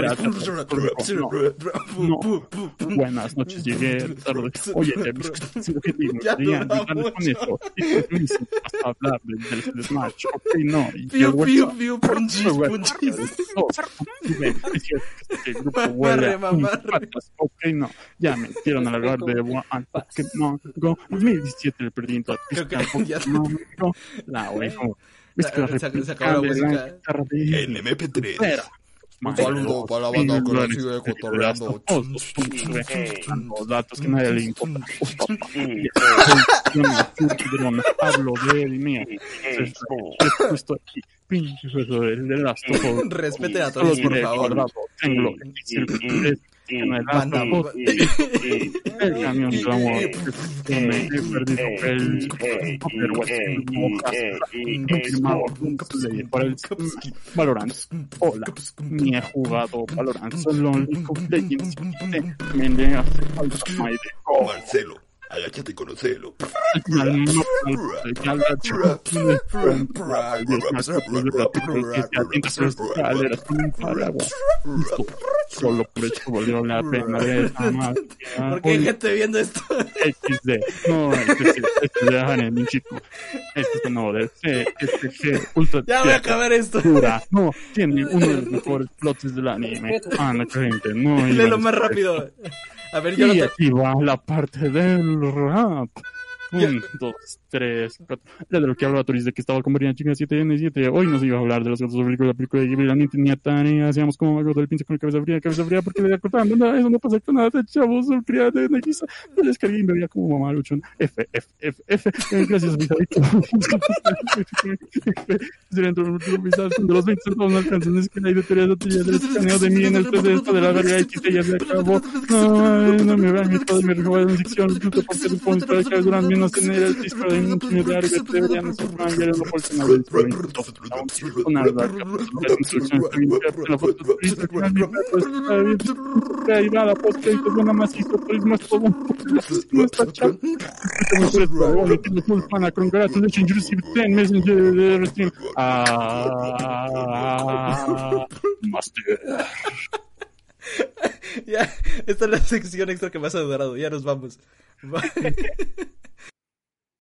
No. Buenas noches, llegué tarde. Oye, eh, Ya gustaría dura ayudarles con mucho. esto, y que me hiciste hasta hablar del, Smash, ok, no, Piu, piu, piu, punchis, punchis. Este grupo huele a ok, no, ya me quieren alargar de One Pokémon Go 2017 le perdí en toda Creo que ya- güey, como, es que de la música. guitarra de- En MP3. Espera. Un saludo para la banda que la sigue cotorreando. Todos los puntos de los datos que nadie le importa. Hablo de él, mío. Estoy aquí. Pinche juego del de Last of Us. Respeten a todos, por favor. Tengo que el camión de amor. que me he perdido el Overwatch. Confirmado. Play Para el Valorant. Hola. Ni he jugado Valorant. Solo League of Legends. También le hace falta. Marcelo, agáchate y conocelo. Solo por eso valió la pena de esa magia. ¿Por qué hay gente viendo esto? XD. No, este es este de Hane, mi chico. Este es no, C, este G, ultra. Ya voy a acabar esto. Dura. No, tiene uno de los mejores plots del anime. Ah, no, gente, no. Léelo más rápido. A ver, yo no y te... aquí va la parte del rap. Un, dos, tres, cuatro. Ya de lo que hablaba Turis de que estaba con Marina Chica 7 n 7 Hoy nos iba a hablar de los gatos películas, la película de Ghibli. La niña tenía tarea. Hacíamos como algo del pinche con la cabeza fría, cabeza fría, porque le iba cortando. Nada, eso no pasa con nada. Chavos, fría de Nagisa. Me descargué y me veía como mamá luchón. F, F, F, F. Eh, Gracias, mis. Serían de los 20 centavos no alcanzan. Es que la teoría de teoría del escaneo de mí en el 3D esto de la verga X ya se acabó. No, no me vean mi padre me rejuega en. Justo porque para que duran menos tener el disco de ya no por tener el disco. Una larga la instrucción la foto de Instagram ahí va la post que es buena más hizo turismo es todo no está chat congratulations you received 10 messages de stream master Ya, esta es la sección extra que más ha durado. Ya nos vamos.